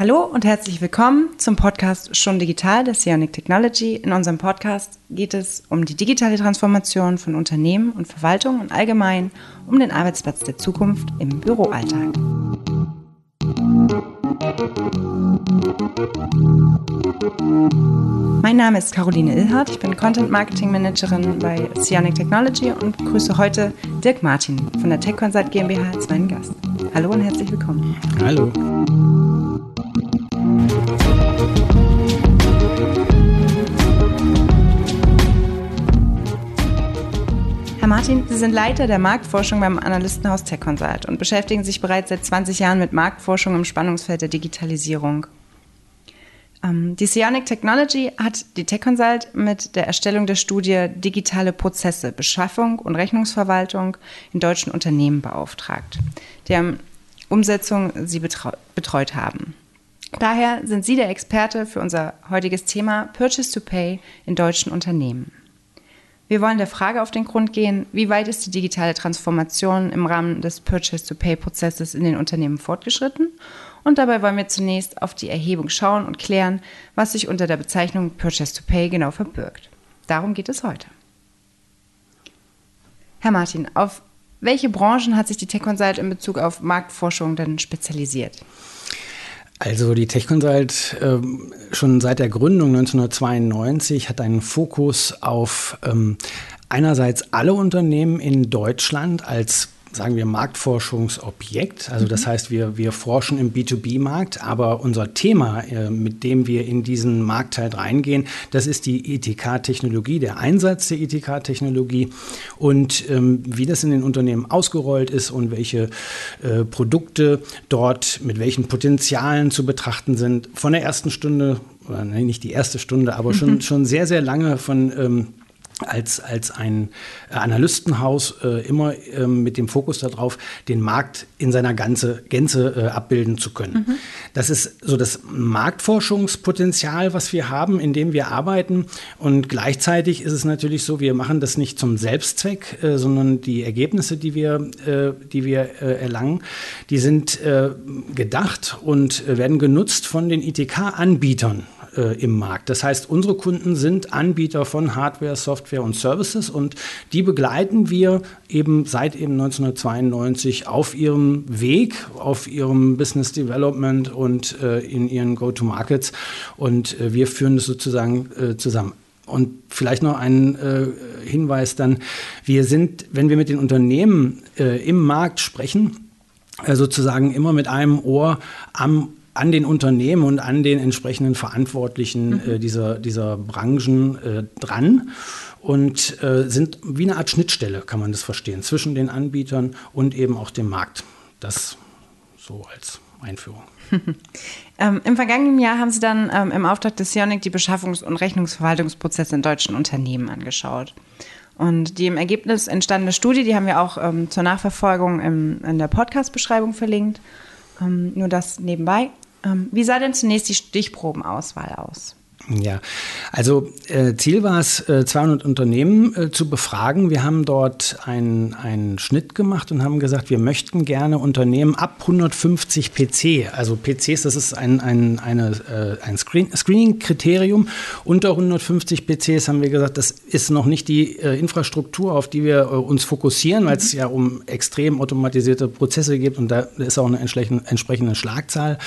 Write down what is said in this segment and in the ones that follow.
Hallo und herzlich willkommen zum Podcast Schon Digital der Sionic Technology. In unserem Podcast geht es um die digitale Transformation von Unternehmen und Verwaltung und allgemein um den Arbeitsplatz der Zukunft im Büroalltag. Mein Name ist Caroline Ilhardt, ich bin Content Marketing Managerin bei Sionic Technology und begrüße heute Dirk Martin von der Tech Consult GmbH als meinen Gast. Hallo und herzlich willkommen. Hallo. Herr Martin, Sie sind Leiter der Marktforschung beim Analystenhaus Tech Consult und beschäftigen sich bereits seit 20 Jahren mit Marktforschung im Spannungsfeld der Digitalisierung. Ähm, die Sionic Technology hat die Tech Consult mit der Erstellung der Studie Digitale Prozesse, Beschaffung und Rechnungsverwaltung in deutschen Unternehmen beauftragt, deren Umsetzung Sie betreut haben. Daher sind Sie der Experte für unser heutiges Thema Purchase to Pay in deutschen Unternehmen. Wir wollen der Frage auf den Grund gehen, wie weit ist die digitale Transformation im Rahmen des Purchase to Pay Prozesses in den Unternehmen fortgeschritten? Und dabei wollen wir zunächst auf die Erhebung schauen und klären, was sich unter der Bezeichnung Purchase to Pay genau verbirgt. Darum geht es heute. Herr Martin, auf welche Branchen hat sich die Tech Consult in Bezug auf Marktforschung denn spezialisiert? Also die Tech Consult äh, schon seit der Gründung 1992 hat einen Fokus auf ähm, einerseits alle Unternehmen in Deutschland als sagen wir, Marktforschungsobjekt. Also das mhm. heißt, wir, wir forschen im B2B-Markt, aber unser Thema, äh, mit dem wir in diesen Marktteil reingehen, das ist die ETK-Technologie, der Einsatz der ETK-Technologie und ähm, wie das in den Unternehmen ausgerollt ist und welche äh, Produkte dort mit welchen Potenzialen zu betrachten sind. Von der ersten Stunde, oder nicht die erste Stunde, aber schon, mhm. schon sehr, sehr lange von ähm, als, als ein Analystenhaus äh, immer äh, mit dem Fokus darauf, den Markt in seiner ganze, Gänze äh, abbilden zu können. Mhm. Das ist so das Marktforschungspotenzial, was wir haben, in dem wir arbeiten. Und gleichzeitig ist es natürlich so, wir machen das nicht zum Selbstzweck, äh, sondern die Ergebnisse, die wir, äh, die wir äh, erlangen, die sind gedacht und werden genutzt von den ITK-Anbietern äh, im Markt. Das heißt, unsere Kunden sind Anbieter von Hardware, Software und Services und die begleiten wir eben seit eben 1992 auf ihrem Weg, auf ihrem Business Development und äh, in ihren Go-to-Markets und äh, wir führen das sozusagen äh, zusammen. Und vielleicht noch ein äh, Hinweis dann, wir sind, wenn wir mit den Unternehmen äh, im Markt sprechen, äh, sozusagen immer mit einem Ohr am an den Unternehmen und an den entsprechenden Verantwortlichen mhm. äh, dieser, dieser Branchen äh, dran und äh, sind wie eine Art Schnittstelle, kann man das verstehen, zwischen den Anbietern und eben auch dem Markt. Das so als Einführung. ähm, Im vergangenen Jahr haben Sie dann ähm, im Auftrag des Sionic die Beschaffungs- und Rechnungsverwaltungsprozesse in deutschen Unternehmen angeschaut. Und die im Ergebnis entstandene Studie, die haben wir auch ähm, zur Nachverfolgung im, in der Podcast-Beschreibung verlinkt. Ähm, nur das nebenbei. Ähm, wie sah denn zunächst die Stichprobenauswahl aus? Ja, also äh, Ziel war es, äh, 200 Unternehmen äh, zu befragen. Wir haben dort einen, einen Schnitt gemacht und haben gesagt, wir möchten gerne Unternehmen ab 150 PC, also PCs, das ist ein, ein, eine, äh, ein Screen Screening-Kriterium. Unter 150 PCs haben wir gesagt, das ist noch nicht die äh, Infrastruktur, auf die wir äh, uns fokussieren, weil es mhm. ja um extrem automatisierte Prozesse geht und da ist auch eine entsprechende, entsprechende Schlagzahl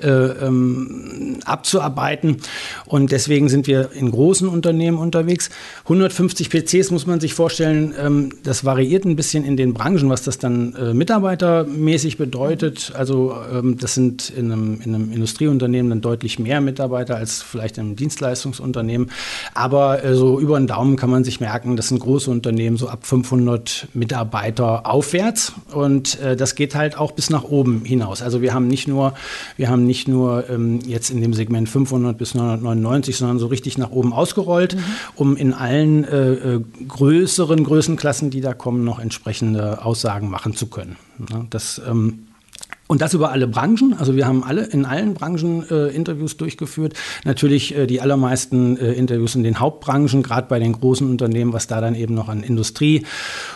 ähm, abzuarbeiten. Und und deswegen sind wir in großen Unternehmen unterwegs. 150 PCs muss man sich vorstellen, ähm, das variiert ein bisschen in den Branchen, was das dann äh, mitarbeitermäßig bedeutet. Also ähm, das sind in einem, in einem, Industrieunternehmen dann deutlich mehr Mitarbeiter als vielleicht in einem Dienstleistungsunternehmen. Aber äh, so über den Daumen kann man sich merken, das sind große Unternehmen, so ab 500 Mitarbeiter aufwärts. Und äh, das geht halt auch bis nach oben hinaus. Also wir haben nicht nur, wir haben nicht nur ähm, jetzt in dem Segment 500 bis 999 90, sondern so richtig nach oben ausgerollt, mhm. um in allen äh, äh, größeren Größenklassen, die da kommen, noch entsprechende Aussagen machen zu können. Ja, das ähm, Und das über alle Branchen. Also wir haben alle in allen Branchen äh, Interviews durchgeführt. Natürlich äh, die allermeisten äh, Interviews in den Hauptbranchen, gerade bei den großen Unternehmen, was da dann eben noch an Industrie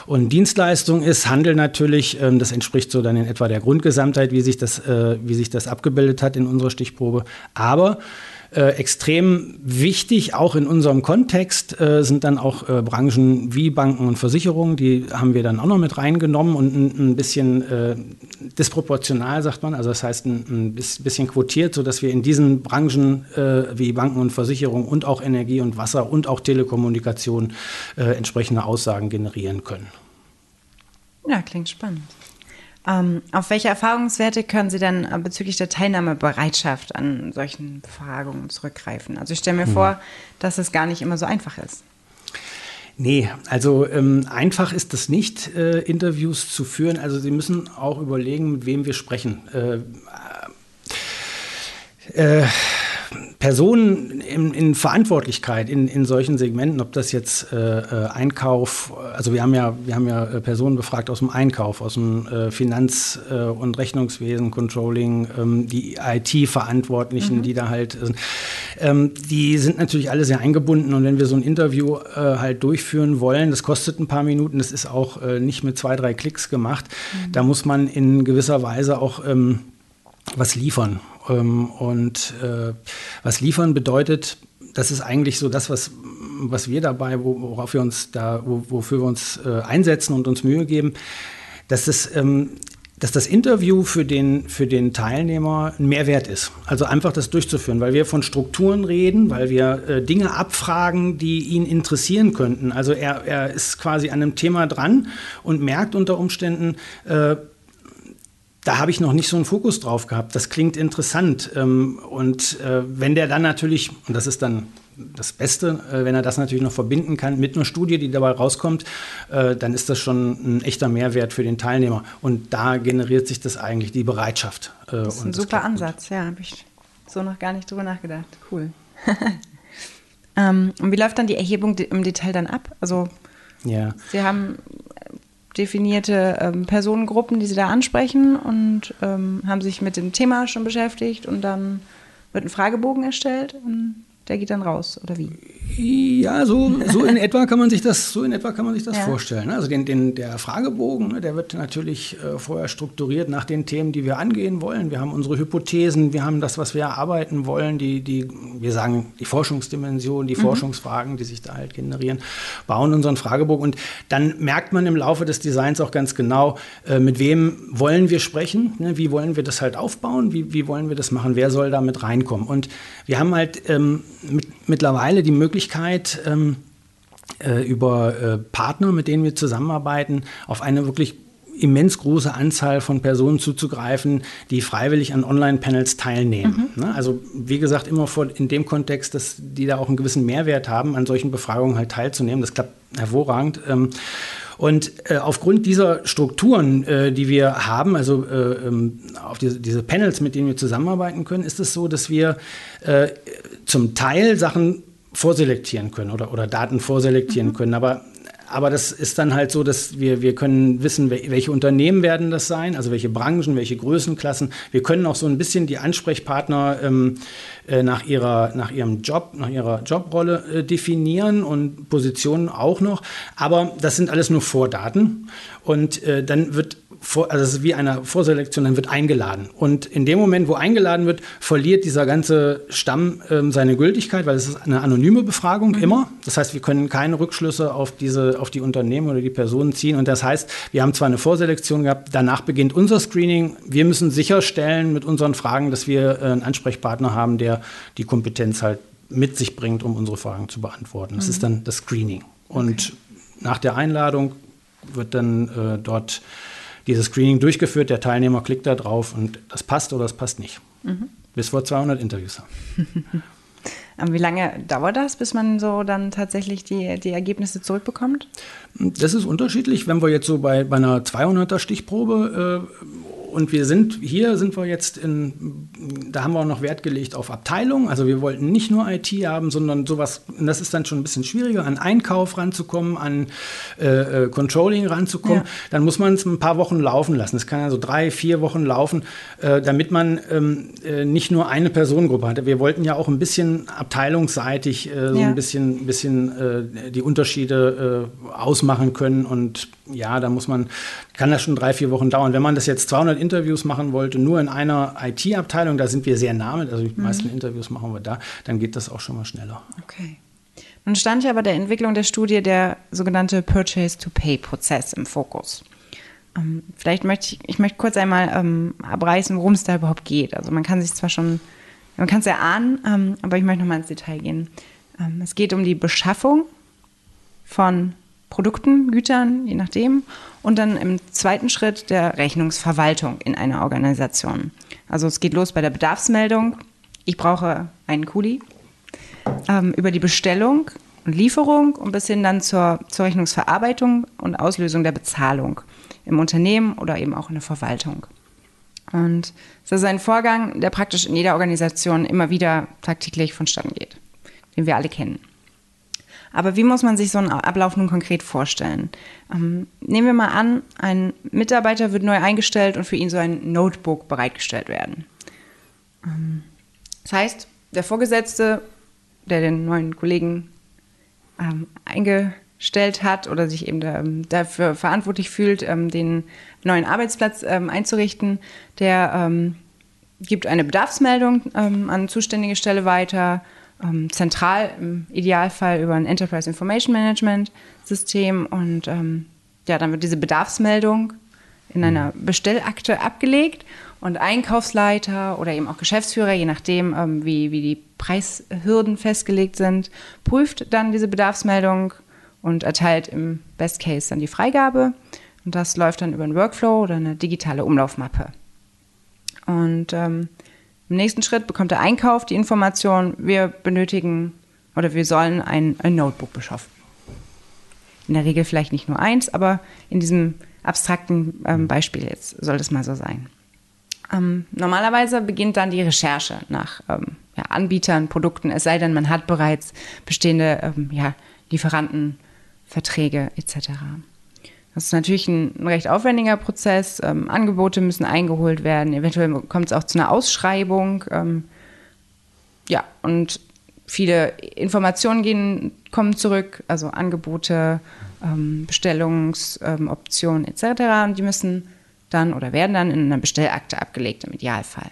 und Dienstleistung ist. Handel natürlich, ähm, das entspricht so dann in etwa der Grundgesamtheit, wie sich das, äh, wie sich das abgebildet hat in unserer Stichprobe. Aber äh, extrem wichtig, auch in unserem Kontext, äh, sind dann auch äh, Branchen wie Banken und Versicherungen. Die haben wir dann auch noch mit reingenommen und ein, ein bisschen äh, disproportional, sagt man. Also das heißt ein, ein bisschen quotiert, sodass wir in diesen Branchen äh, wie Banken und Versicherungen und auch Energie und Wasser und auch Telekommunikation entsprechende Aussagen generieren können. Ja, klingt spannend. Ähm, auf welche Erfahrungswerte können Sie denn äh, bezüglich der Teilnahmebereitschaft an solchen Befragungen zurückgreifen? Also ich stelle mir hm. vor, dass es gar nicht immer so einfach ist. Nee, also ähm, einfach ist es nicht, äh, Interviews zu führen. Also Sie müssen auch überlegen, mit wem wir sprechen. Äh, äh, Personen in, in Verantwortlichkeit in, in solchen Segmenten, ob das jetzt äh, äh, Einkauf, also wir haben ja, wir haben ja äh, Personen befragt aus dem Einkauf, aus dem äh, Finanz- äh, und Rechnungswesen, Controlling, ähm, die IT-Verantwortlichen, mhm. die da halt sind, ähm, die sind natürlich alle sehr eingebunden und wenn wir so ein Interview halt durchführen wollen, das kostet ein paar Minuten, das ist auch nicht mit zwei, drei Klicks gemacht, mhm. da muss man in gewisser Weise auch ähm, was liefern. Ähm, und äh, was liefern bedeutet, das ist eigentlich so das, was, was wir dabei, worauf wir uns da, wofür wir uns äh, einsetzen und uns Mühe geben, dass es ähm, dass das Interview für den, für den Teilnehmer ein Mehrwert ist. Also einfach das durchzuführen, weil wir von Strukturen reden, weil wir äh, Dinge abfragen, die ihn interessieren könnten. Also er, er ist quasi an einem Thema dran und merkt unter Umständen, äh, da habe ich noch nicht so einen Fokus drauf gehabt. Das klingt interessant. Ähm, und äh, wenn der dann natürlich, und das ist dann das Beste, äh, wenn er das natürlich noch verbinden kann mit einer Studie, die dabei rauskommt, äh, dann ist das schon ein echter Mehrwert für den Teilnehmer. Und da generiert sich das eigentlich die Bereitschaft. Das ist ein super Ansatz, ja, habe ich so noch gar nicht drüber nachgedacht. Cool. ähm, und wie läuft dann die Erhebung im Detail dann ab? Also ja. Sie haben definierte ähm, Personengruppen, die sie da ansprechen und ähm, haben sich mit dem Thema schon beschäftigt und dann wird ein Fragebogen erstellt und der geht dann raus, oder wie? Ja, so, so in etwa kann man sich das, so in etwa kann man sich das ja. vorstellen. Also den, den, der Fragebogen, ne, der wird natürlich äh, vorher strukturiert nach den Themen, die wir angehen wollen. Wir haben unsere Hypothesen, wir haben das, was wir erarbeiten wollen, die, die, wir sagen die Forschungsdimension, die mhm. Forschungsfragen, die sich da halt generieren, bauen unseren Fragebogen und dann merkt man im Laufe des Designs auch ganz genau, äh, mit wem wollen wir sprechen, ne? wie wollen wir das halt aufbauen, wie, wie wollen wir das machen, wer soll da mit reinkommen. Und wir haben halt ähm, mit, mittlerweile die Möglichkeit, ähm, äh, über äh, Partner, mit denen wir zusammenarbeiten, auf eine wirklich immens große Anzahl von Personen zuzugreifen, die freiwillig an Online-Panels teilnehmen. Mhm. Ne? Also wie gesagt, immer vor, in dem Kontext, dass die da auch einen gewissen Mehrwert haben, an solchen Befragungen halt teilzunehmen. Das klappt hervorragend. Ähm, und äh, aufgrund dieser Strukturen, äh, die wir haben, also äh, ähm, auf diese, Panels, mit denen wir zusammenarbeiten können, ist es so, dass wir zum Teil Sachen vorselektieren können oder, oder Daten vorselektieren mhm. können. Aber aber das ist dann halt so, dass wir, wir können wissen, welche Unternehmen werden das sein, also welche Branchen, welche Größenklassen. Wir können auch so ein bisschen die Ansprechpartner ähm, äh, nach, ihrer, nach ihrem Job, nach ihrer Jobrolle äh, definieren und Positionen auch noch. Aber das sind alles nur Vordaten. Und äh, dann wird vor, also es ist wie eine Vorselektion, dann wird eingeladen. Und in dem Moment, wo eingeladen wird, verliert dieser ganze Stamm ähm, seine Gültigkeit, weil es ist eine anonyme Befragung mhm. immer. Das heißt, wir können keine Rückschlüsse auf, diese, auf die Unternehmen oder die Personen ziehen. Und das heißt, wir haben zwar eine Vorselektion gehabt, danach beginnt unser Screening. Wir müssen sicherstellen mit unseren Fragen, dass wir äh, einen Ansprechpartner haben, der die Kompetenz halt mit sich bringt, um unsere Fragen zu beantworten. Das mhm. ist dann das Screening. Und okay. nach der Einladung wird dann äh, dort dieses Screening durchgeführt, der Teilnehmer klickt da drauf und das passt oder das passt nicht. Mhm. Bis vor 200 Interviews haben. Wie lange dauert das, bis man so dann tatsächlich die, die Ergebnisse zurückbekommt? Das ist unterschiedlich. Wenn wir jetzt so bei, bei einer 200er Stichprobe äh, und wir sind, hier sind wir jetzt in, da haben wir auch noch Wert gelegt auf Abteilung. Also wir wollten nicht nur IT haben, sondern sowas, und das ist dann schon ein bisschen schwieriger, an Einkauf ranzukommen, an äh, äh Controlling ranzukommen. Ja. Dann muss man es ein paar Wochen laufen lassen. Es kann also drei, vier Wochen laufen, äh, damit man ähm, äh, nicht nur eine Personengruppe hatte. Wir wollten ja auch ein bisschen abteilungsseitig äh, so ja. ein bisschen, bisschen äh, die Unterschiede ausmachen können. Und ja, da muss man, kann das schon drei, vier Wochen dauern. Wenn man das jetzt 200 Interviews machen wollte, nur in einer IT-Abteilung, da sind wir sehr nah mit, also die mhm. meisten Interviews machen wir da, dann geht das auch schon mal schneller. Okay. Nun stand ja bei der Entwicklung der Studie der sogenannte Purchase-to-Pay-Prozess im Fokus. Ähm, vielleicht möchte ich, ich möchte kurz einmal ähm, abreißen, worum es da überhaupt geht. Also man kann sich zwar schon, man kann es erahnen, ähm, aber ich möchte nochmal ins Detail gehen. Ähm, es geht um die Beschaffung von Produkten, Gütern, je nachdem. Und dann im zweiten Schritt der Rechnungsverwaltung in einer Organisation. Also es geht los bei der Bedarfsmeldung. Ich brauche einen Kuli. Ähm, über die Bestellung und Lieferung und bis hin dann zur, zur Rechnungsverarbeitung und Auslösung der Bezahlung im Unternehmen oder eben auch in der Verwaltung. Und das ist ein Vorgang, der praktisch in jeder Organisation immer wieder tagtäglich vonstatten geht, den wir alle kennen. Aber wie muss man sich so einen Ablauf nun konkret vorstellen? Ähm, nehmen wir mal an, ein Mitarbeiter wird neu eingestellt und für ihn so ein Notebook bereitgestellt werden. Ähm, das heißt, der Vorgesetzte, der den neuen Kollegen ähm, eingestellt hat oder sich eben da, ähm, dafür verantwortlich fühlt, ähm, den neuen Arbeitsplatz ähm, einzurichten, der gibt eine Bedarfsmeldung an zuständige Stelle weiter ähm, zentral im Idealfall über ein Enterprise Information Management System und ähm, ja, dann wird diese Bedarfsmeldung in einer mhm. Bestellakte abgelegt und Einkaufsleiter oder eben auch Geschäftsführer, je nachdem, ähm, wie, wie die Preishürden festgelegt sind, prüft dann diese Bedarfsmeldung und erteilt im Best Case dann die Freigabe. Und das läuft dann über einen Workflow oder eine digitale Umlaufmappe. Und ähm, im nächsten Schritt bekommt der Einkauf die Information, wir benötigen oder wir sollen ein, ein Notebook beschaffen. In der Regel vielleicht nicht nur eins, aber in diesem abstrakten ähm, Beispiel jetzt soll das mal so sein. Ähm, normalerweise beginnt dann die Recherche nach ähm, ja, Anbietern, Produkten, es sei denn, man hat bereits bestehende ähm, ja, Lieferantenverträge etc. Das ist natürlich ein, ein recht aufwendiger Prozess. Ähm, Angebote müssen eingeholt werden. Eventuell kommt es auch zu einer Ausschreibung. Ähm, ja, und viele Informationen gehen, kommen zurück, also Angebote, ähm, Bestellungsoptionen etc. Und die müssen dann oder werden dann in einer Bestellakte abgelegt im Idealfall.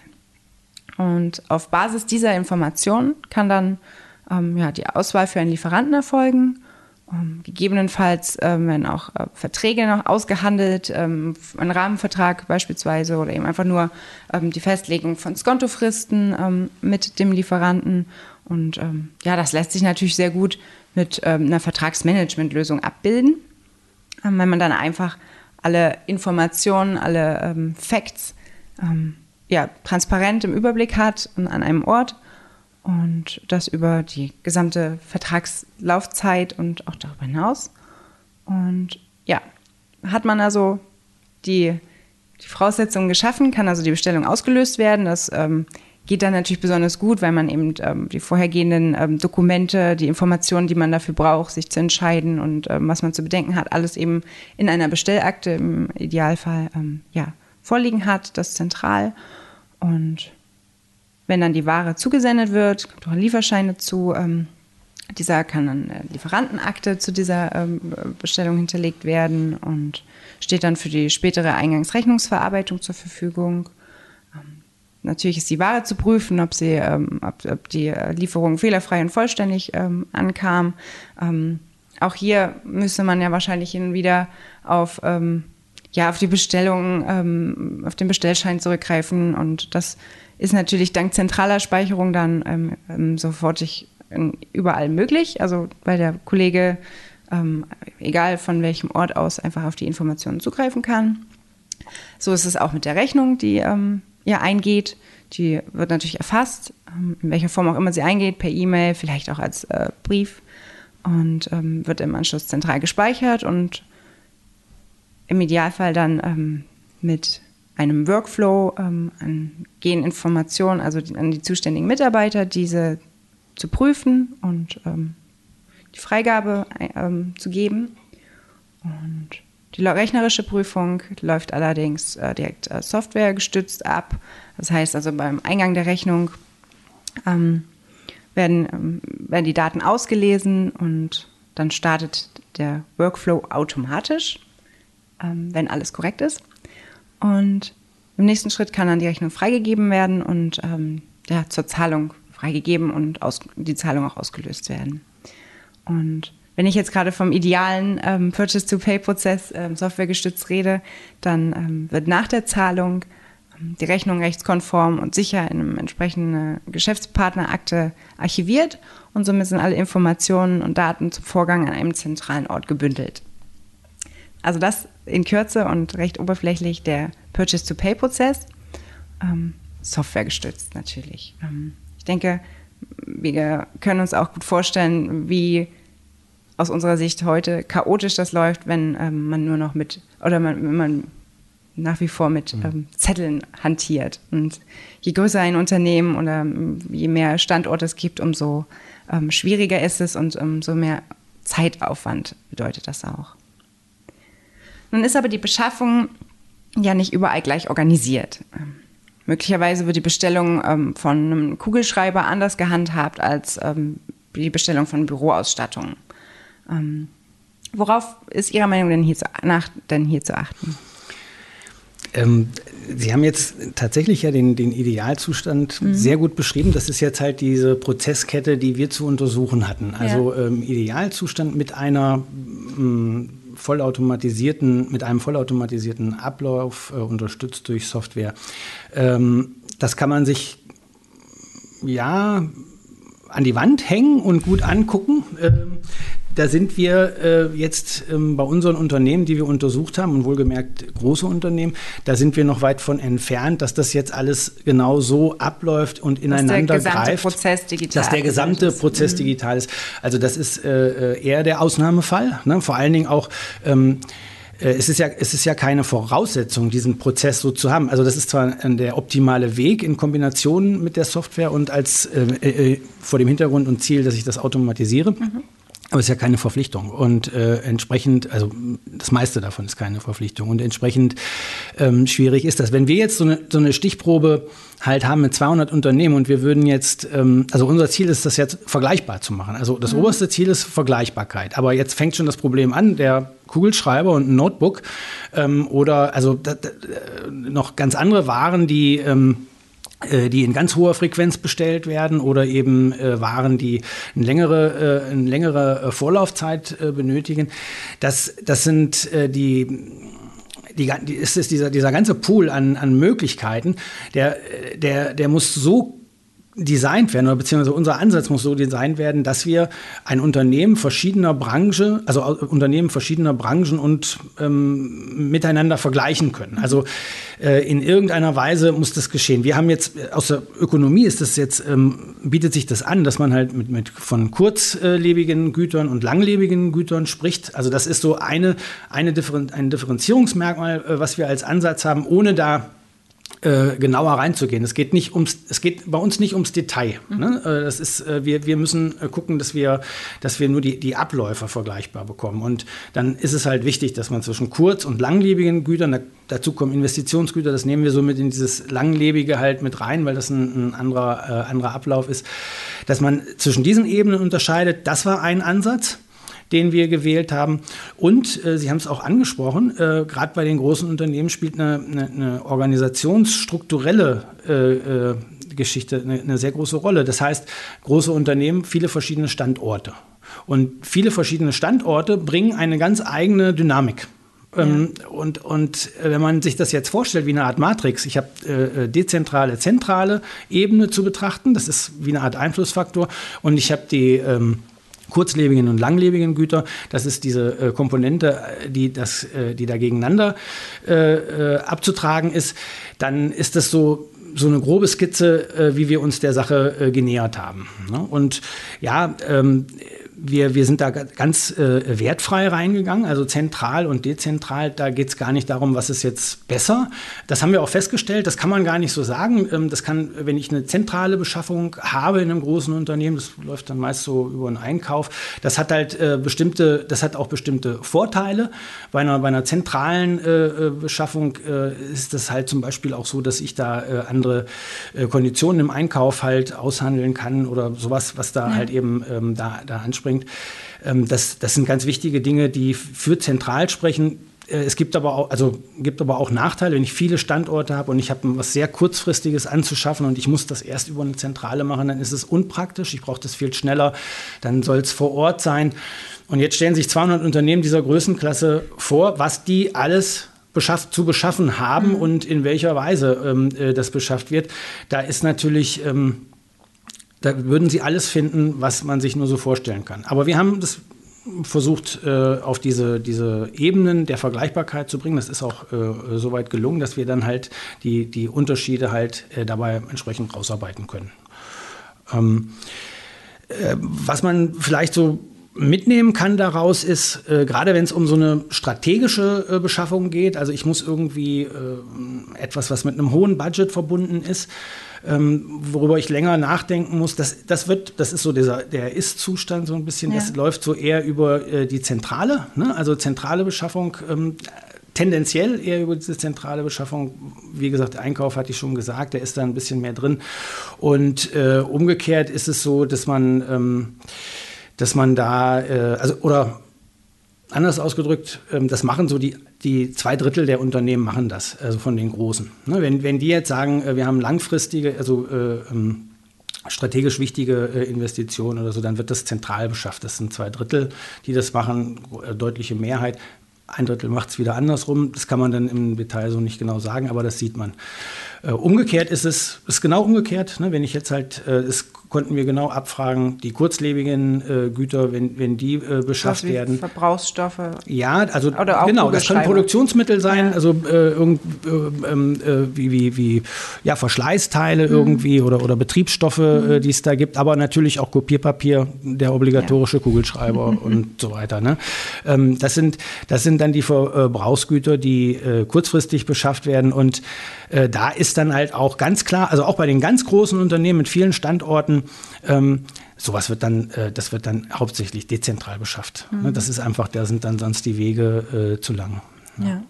Und auf Basis dieser Informationen kann dann ähm, ja, die Auswahl für einen Lieferanten erfolgen ähm, gegebenenfalls ähm, werden auch äh, Verträge noch ausgehandelt, ähm, ein Rahmenvertrag beispielsweise oder eben einfach nur ähm, die Festlegung von Skontofristen ähm, mit dem Lieferanten. Und ähm, ja, das lässt sich natürlich sehr gut mit einer Vertragsmanagementlösung abbilden, wenn man dann einfach alle Informationen, alle Facts ja, transparent im Überblick hat und an einem Ort und das über die gesamte Vertragslaufzeit und auch darüber hinaus. Und ja, hat man also die, die Voraussetzungen geschaffen, kann also die Bestellung ausgelöst werden. Das ähm, geht dann natürlich besonders gut, weil man eben ähm, die vorhergehenden ähm, Dokumente, die Informationen, die man dafür braucht, sich zu entscheiden und ähm, was man zu bedenken hat, alles eben in einer Bestellakte im Idealfall ähm, ja, vorliegen hat, das zentral. Und wenn dann die Ware zugesendet wird, kommt auch ein Lieferschein dazu. Ähm, dieser kann dann eine Lieferantenakte zu dieser ähm, Bestellung hinterlegt werden und steht dann für die spätere Eingangsrechnungsverarbeitung zur Verfügung. Ähm, natürlich ist die Ware zu prüfen, ob, sie, ähm, ob, ob, die Lieferung fehlerfrei und vollständig ähm, ankam. Ähm, auch hier müsste man ja wahrscheinlich hin und wieder auf ja, auf die Bestellung, ähm, auf den Bestellschein zurückgreifen und das ist natürlich dank zentraler Speicherung dann ähm, ähm, sofortig überall möglich. Also weil der Kollege, ähm, egal von welchem Ort aus, einfach auf die Informationen zugreifen kann. So ist es auch mit der Rechnung, die ähm, ja eingeht. Die wird natürlich erfasst, ähm, in welcher Form auch immer sie eingeht, per E-Mail, vielleicht auch als äh, Brief und ähm, wird im Anschluss zentral gespeichert und im Idealfall dann mit einem Workflow ähm, an Geninformationen, also an die zuständigen Mitarbeiter, diese zu prüfen und ähm, die Freigabe ähm, zu geben. Und die rechnerische Prüfung läuft allerdings äh, direkt äh, softwaregestützt ab. Das heißt also beim Eingang der Rechnung ähm, werden, ähm, werden die Daten ausgelesen und dann startet der Workflow automatisch, ähm, wenn alles korrekt ist. Und im nächsten Schritt kann dann die Rechnung freigegeben werden und ähm, ja, zur Zahlung freigegeben und aus, die Zahlung auch ausgelöst werden. Und wenn ich jetzt gerade vom idealen ähm, Purchase-to-Pay-Prozess ähm, softwaregestützt rede, dann ähm, wird nach der Zahlung ähm, die Rechnung rechtskonform und sicher in einem entsprechenden Geschäftspartnerakte archiviert und somit sind alle Informationen und Daten zum Vorgang an einem zentralen Ort gebündelt. Also das in Kürze und recht oberflächlich der Purchase-to-Pay-Prozess, ähm, softwaregestützt natürlich. Ähm, ich denke, wir können uns auch gut vorstellen, wie aus unserer Sicht heute chaotisch das läuft, wenn ähm, man nur noch mit, oder man, wenn man nach wie vor mit mhm. ähm, Zetteln hantiert. Und je größer ein Unternehmen oder ähm, je mehr Standorte es gibt, umso ähm, schwieriger ist es und umso mehr Zeitaufwand bedeutet das auch. Nun ist aber die Beschaffung ja nicht überall gleich organisiert. Möglicherweise wird die Bestellung ähm, von einem Kugelschreiber anders gehandhabt als ähm, die Bestellung von Büroausstattung. Ähm, worauf ist Ihrer Meinung denn hier zu, nach, denn hier zu achten? Ähm, Sie haben jetzt tatsächlich ja den, den Idealzustand mhm. sehr gut beschrieben. Das ist jetzt halt diese Prozesskette, die wir zu untersuchen hatten. Also ja. ähm, Idealzustand mit einer mm, vollautomatisierten, mit einem vollautomatisierten Ablauf, äh, unterstützt durch Software. Ähm, das kann man sich ja an die Wand hängen und gut angucken. Ähm, da sind wir äh, jetzt ähm, bei unseren Unternehmen, die wir untersucht haben, und wohlgemerkt große Unternehmen, da sind wir noch weit von entfernt, dass das jetzt alles genau so abläuft und ineinander dass der gesamte greift. Prozess digital dass der gesamte ist. Prozess mhm. digital ist. Also das ist äh, äh, eher der Ausnahmefall. Ne? Vor allen Dingen auch ähm, äh, es ist, ja, es ist ja keine Voraussetzung, diesen Prozess so zu haben. Also das ist zwar der optimale Weg in Kombination mit der Software und als äh, äh, vor dem Hintergrund und Ziel, dass ich das automatisiere. Mhm. Aber es ist ja keine Verpflichtung. Und äh, entsprechend, also das meiste davon ist keine Verpflichtung. Und entsprechend ähm, schwierig ist das. Wenn wir jetzt so eine, so eine Stichprobe halt haben mit 200 Unternehmen und wir würden jetzt, ähm, also unser Ziel ist, das jetzt vergleichbar zu machen. Also das mhm. oberste Ziel ist Vergleichbarkeit. Aber jetzt fängt schon das Problem an, der Kugelschreiber und ein Notebook ähm, oder also da, da, noch ganz andere Waren, die ähm, äh, die in ganz hoher Frequenz bestellt werden oder eben äh, Waren, die eine längere, äh, eine längere äh, Vorlaufzeit äh, benötigen. Das, das sind äh, die die, ist es dieser, dieser ganze Pool an, an Möglichkeiten, der, der, der muss so designt werden, oder beziehungsweise unser Ansatz muss so designt werden, dass wir ein Unternehmen verschiedener Branche, also Unternehmen verschiedener Branchen und ähm, miteinander vergleichen können. Also äh, in irgendeiner Weise muss das geschehen. Wir haben jetzt äh, aus der Ökonomie ist das jetzt ähm, bietet sich das an, dass man halt mit, mit von kurzlebigen Gütern und langlebigen Gütern spricht. Also das ist so eine eine Differen ein Differenzierungsmerkmal, äh, was wir als Ansatz haben, ohne da äh, genauer reinzugehen. Es geht nicht ums, es geht bei uns nicht ums Detail. Mhm. Ne? Äh, das ist, äh, wir, wir müssen gucken, dass wir, dass wir nur die, die Abläufe vergleichbar bekommen. Und dann ist es halt wichtig, dass man zwischen kurz- und langlebigen Gütern, da, dazu kommen Investitionsgüter, das nehmen wir so mit in dieses langlebige halt mit rein, weil das ein, ein anderer, anderer Ablauf ist, dass man zwischen diesen Ebenen unterscheidet. Das war ein Ansatz den wir gewählt haben. Und äh, Sie haben es auch angesprochen, äh, gerade bei den großen Unternehmen spielt eine, eine, eine organisationsstrukturelle äh, äh, Geschichte eine, eine sehr große Rolle. Das heißt, große Unternehmen, viele verschiedene Standorte. Und viele verschiedene Standorte bringen eine ganz eigene Dynamik. Ja. Ähm, und, und wenn man sich das jetzt vorstellt wie eine Art Matrix, ich habe äh, dezentrale, zentrale Ebene zu betrachten, das ist wie eine Art Einflussfaktor, und ich habe die ähm, kurzlebigen und langlebigen Güter. Das ist diese äh, Komponente, äh, die, das, äh, die da gegeneinander äh, äh, abzutragen ist. Dann ist das so so eine grobe Skizze, äh, wie wir uns der Sache genähert haben. Ne? Und ja, ähm, wir, wir sind da ganz äh, wertfrei reingegangen, also zentral und dezentral. Da geht es gar nicht darum, was ist jetzt besser. Das haben wir auch festgestellt, das kann man gar nicht so sagen. Ähm, das kann, wenn ich eine zentrale Beschaffung habe in einem großen Unternehmen, das läuft dann meist so über einen Einkauf, das hat halt äh, bestimmte, das hat auch bestimmte Vorteile. Bei einer, bei einer zentralen äh, äh Beschaffung äh, ist das halt zum Beispiel auch so, dass ich da äh, andere Konditionen im Einkauf halt aushandeln kann oder sowas, was da ja. halt eben ähm, da, da anspringt. Ähm, das, das sind ganz wichtige Dinge, die für zentral sprechen. Äh, es gibt aber, auch, also gibt aber auch Nachteile, wenn ich viele Standorte habe und ich habe was sehr kurzfristiges anzuschaffen und ich muss das erst über eine Zentrale machen, dann ist es unpraktisch. Ich brauche das viel schneller. Dann soll es vor Ort sein. Und jetzt stellen sich 200 Unternehmen dieser Größenklasse vor, was die alles beschafft, zu beschaffen haben mhm. und in welcher Weise ähm, äh, das beschafft wird. Da ist natürlich ähm, da würden Sie alles finden, was man sich nur so vorstellen kann. Aber wir haben das versucht, äh, auf diese, diese Ebenen der Vergleichbarkeit zu bringen. Das ist auch äh, soweit gelungen, dass wir dann halt die, die Unterschiede halt äh, dabei entsprechend rausarbeiten können. Ähm, äh, was man vielleicht so mitnehmen kann daraus ist, äh, gerade wenn es um so eine strategische äh, Beschaffung geht, also ich muss irgendwie äh, etwas, was mit einem hohen Budget verbunden ist, ähm, worüber ich länger nachdenken muss. Das, das wird, das ist so dieser, der Ist-Zustand so ein bisschen, ja. das läuft so eher über äh, die Zentrale, ne? also zentrale Beschaffung. Ähm, tendenziell eher über diese zentrale Beschaffung. Wie gesagt, der Einkauf hatte ich schon gesagt, der ist da ein bisschen mehr drin. Und äh, umgekehrt ist es so, dass man, ähm, dass man da, äh, also oder anders ausgedrückt, ähm, das machen so die, die zwei Drittel der Unternehmen machen das, also von den Großen. Ne, wenn, wenn die jetzt sagen, äh, wir haben langfristige, also äh, ähm, strategisch wichtige äh, Investitionen oder so, dann wird das zentral beschafft. Das sind zwei Drittel, die das machen, deutliche Mehrheit. Ein Drittel macht es wieder andersrum. Das kann man dann im Detail so nicht genau sagen, aber das sieht man. Umgekehrt ist es ist genau umgekehrt. Ne? Wenn ich jetzt halt, es konnten wir genau abfragen, die kurzlebigen äh, Güter, wenn, wenn die äh, beschafft wie werden. Verbrauchsstoffe. Ja, also genau, das können Produktionsmittel sein, ja. also äh, irgend, äh, ähm, äh, wie, wie, wie ja, Verschleißteile mhm. irgendwie oder, oder Betriebsstoffe, äh, mhm. die es da gibt, aber natürlich auch Kopierpapier, der obligatorische ja. Kugelschreiber mhm. und so weiter. Ne? Ähm, das, sind, das sind dann die Verbrauchsgüter, die kurzfristig beschafft werden und da ist dann halt auch ganz klar, also auch bei den ganz großen Unternehmen mit vielen Standorten, ähm, sowas wird dann, äh, das wird dann hauptsächlich dezentral beschafft. Ne, mhm. Das ist einfach, da sind dann sonst die Wege äh, zu lang. Ja. ja.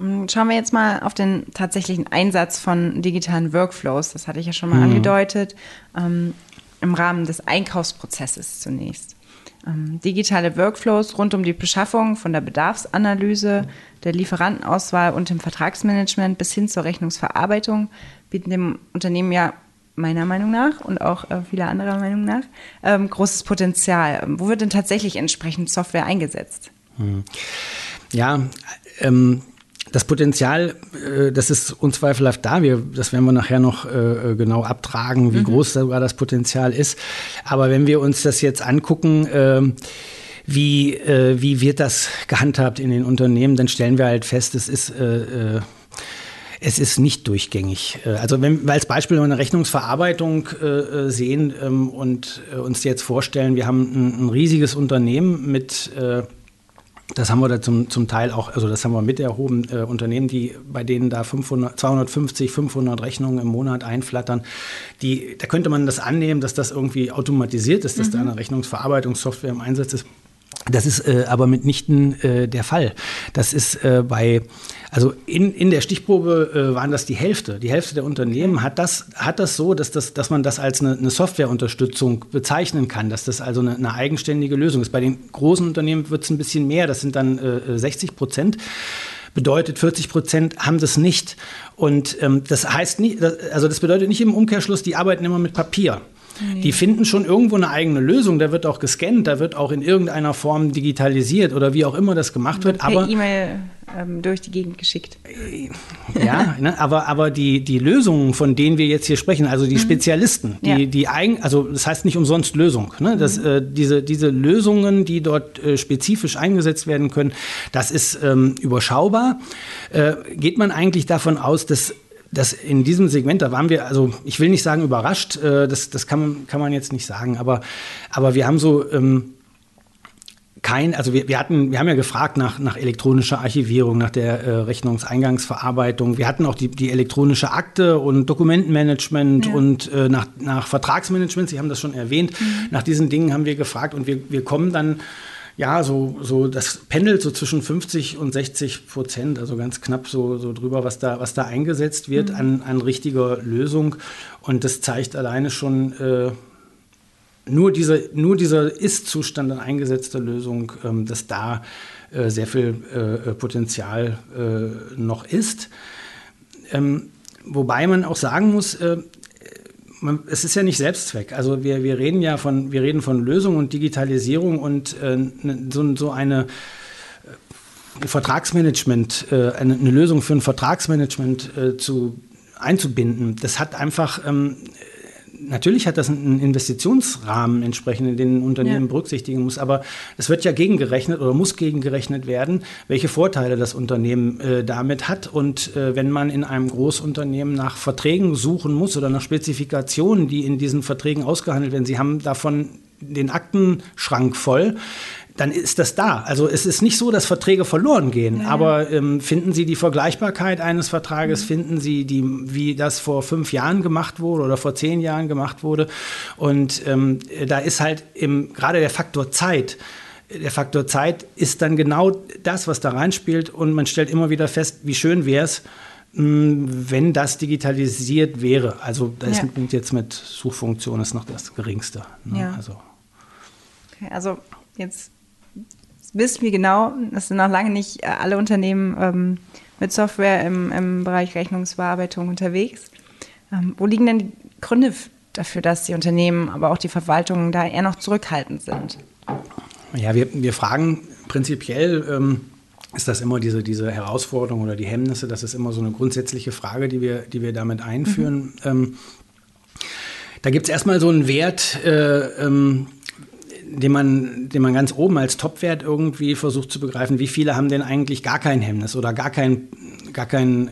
Ähm, schauen wir jetzt mal auf den tatsächlichen Einsatz von digitalen Workflows. Das hatte ich ja schon mal mhm. angedeutet. Ähm, Im Rahmen des Einkaufsprozesses zunächst. Ähm, digitale Workflows rund um die Beschaffung von der Bedarfsanalyse, der Lieferantenauswahl und dem Vertragsmanagement bis hin zur Rechnungsverarbeitung bieten dem Unternehmen ja meiner Meinung nach und auch äh, vieler anderer Meinung nach, ähm, großes Potenzial. Wo wird denn tatsächlich entsprechend Software eingesetzt? Hm. Ja, ähm, das Potenzial, äh, das ist unzweifelhaft da. Wir, das werden wir nachher noch äh, äh genau abtragen, wie mhm. groß sogar das Potenzial ist. Aber wenn wir uns das jetzt angucken, äh, wie, äh, wie wird das gehandhabt in den Unternehmen, dann stellen wir halt fest, es ist äh, es ist nicht durchgängig. Also wenn wir als Beispiel eine Rechnungsverarbeitung äh, sehen ähm, und äh, uns jetzt vorstellen, wir haben ein, ein riesiges Unternehmen mit äh, das haben wir da zum, zum Teil auch, also das haben wir mit erhoben, äh, Unternehmen, die, bei denen da 500, 250, 500 Rechnungen im Monat einflattern, die, da könnte man das annehmen, dass das irgendwie automatisiert ist, dass mhm. da eine Rechnungsverarbeitungssoftware im Einsatz ist. Das ist äh, aber mitnichten äh, der Fall. Das ist äh, bei, also in, in der Stichprobe äh, waren das die Hälfte. Die Hälfte der Unternehmen hat das, hat das so, dass, das, dass man das als eine, eine Softwareunterstützung bezeichnen kann, dass das also eine, eine eigenständige Lösung ist. Bei den großen Unternehmen wird es ein bisschen mehr, das sind dann 60 äh, Prozent bedeutet 40 Prozent haben das nicht. Und ähm, das heißt nicht, also das bedeutet nicht im Umkehrschluss, die arbeiten immer mit Papier. Nee. Die finden schon irgendwo eine eigene Lösung. Da wird auch gescannt, da wird auch in irgendeiner Form digitalisiert oder wie auch immer das gemacht wird. Per aber E-Mail ähm, durch die Gegend geschickt. Ja, ne, aber, aber die, die Lösungen, von denen wir jetzt hier sprechen, also die mhm. Spezialisten, die, ja. die eigen, also das heißt nicht umsonst Lösung, ne, das, mhm. äh, diese, diese Lösungen, die dort äh, spezifisch eingesetzt werden können, das ist ähm, überschaubar. Äh, geht man eigentlich davon aus, dass das in diesem Segment, da waren wir, also ich will nicht sagen überrascht, äh, das, das kann, man, kann man jetzt nicht sagen, aber, aber wir haben so ähm, kein, also wir, wir hatten, wir haben ja gefragt nach, nach elektronischer Archivierung, nach der äh, Rechnungseingangsverarbeitung. Wir hatten auch die, die elektronische Akte und Dokumentenmanagement ja. und äh, nach, nach Vertragsmanagement, Sie haben das schon erwähnt, mhm. nach diesen Dingen haben wir gefragt und wir, wir kommen dann ja, so, so, das pendelt so zwischen 50 und 60 Prozent, also ganz knapp so, so drüber, was da, was da eingesetzt wird mhm. an, an richtiger Lösung. Und das zeigt alleine schon, äh, nur, diese, nur dieser Ist-Zustand an eingesetzter Lösung, ähm, dass da äh, sehr viel äh, Potenzial äh, noch ist. Ähm, wobei man auch sagen muss, äh, man, es ist ja nicht Selbstzweck. Also wir, wir reden ja von, wir reden von Lösung und Digitalisierung und äh, ne, so, so eine äh, Vertragsmanagement, eine, eine, Lösung für ein Vertragsmanagement zu einzubinden. Das hat einfach ähm, natürlich hat das einen Investitionsrahmen entsprechend, in den ein Unternehmen ja. berücksichtigen muss, aber es wird ja gegengerechnet oder muss gegengerechnet werden, welche Vorteile das Unternehmen äh, damit hat. Und äh, wenn man in einem Großunternehmen nach Verträgen suchen muss oder nach Spezifikationen, die in diesen Verträgen ausgehandelt werden, Sie haben davon den Aktenschrank voll, dann ist das da. Also es ist nicht so, dass Verträge verloren gehen, ja. aber ähm, finden Sie die Vergleichbarkeit eines Vertrages, mhm. finden Sie die, wie das vor fünf Jahren gemacht wurde oder vor zehn Jahren gemacht wurde. Und ähm, da ist halt im, gerade der Faktor Zeit, der Faktor Zeit ist dann genau das, was da reinspielt und man stellt immer wieder fest, wie schön wäre es, hm, wenn das digitalisiert wäre. Also das ja. jetzt mit Suchfunktion ist noch das Geringste. Ne? Ja. Also. Okay, also jetzt wissen wir genau, es sind noch lange nicht äh, alle Unternehmen ähm, mit Software im, im, Bereich Rechnungsbearbeitung unterwegs. Ähm, wo liegen denn die Gründe dafür, dass die Unternehmen, aber auch die Verwaltungen da eher noch zurückhaltend sind? Ja, wir, wir fragen prinzipiell, ähm, ist das immer diese, diese Herausforderung oder die Hemmnisse, das ist immer so eine grundsätzliche Frage, die wir, die wir damit einführen. Mhm. Ähm, da gibt es erstmal so einen Wert, äh, ähm, den man, den man ganz oben als Topwert irgendwie versucht zu begreifen, wie viele haben denn eigentlich gar kein Hemmnis oder gar kein, gar kein,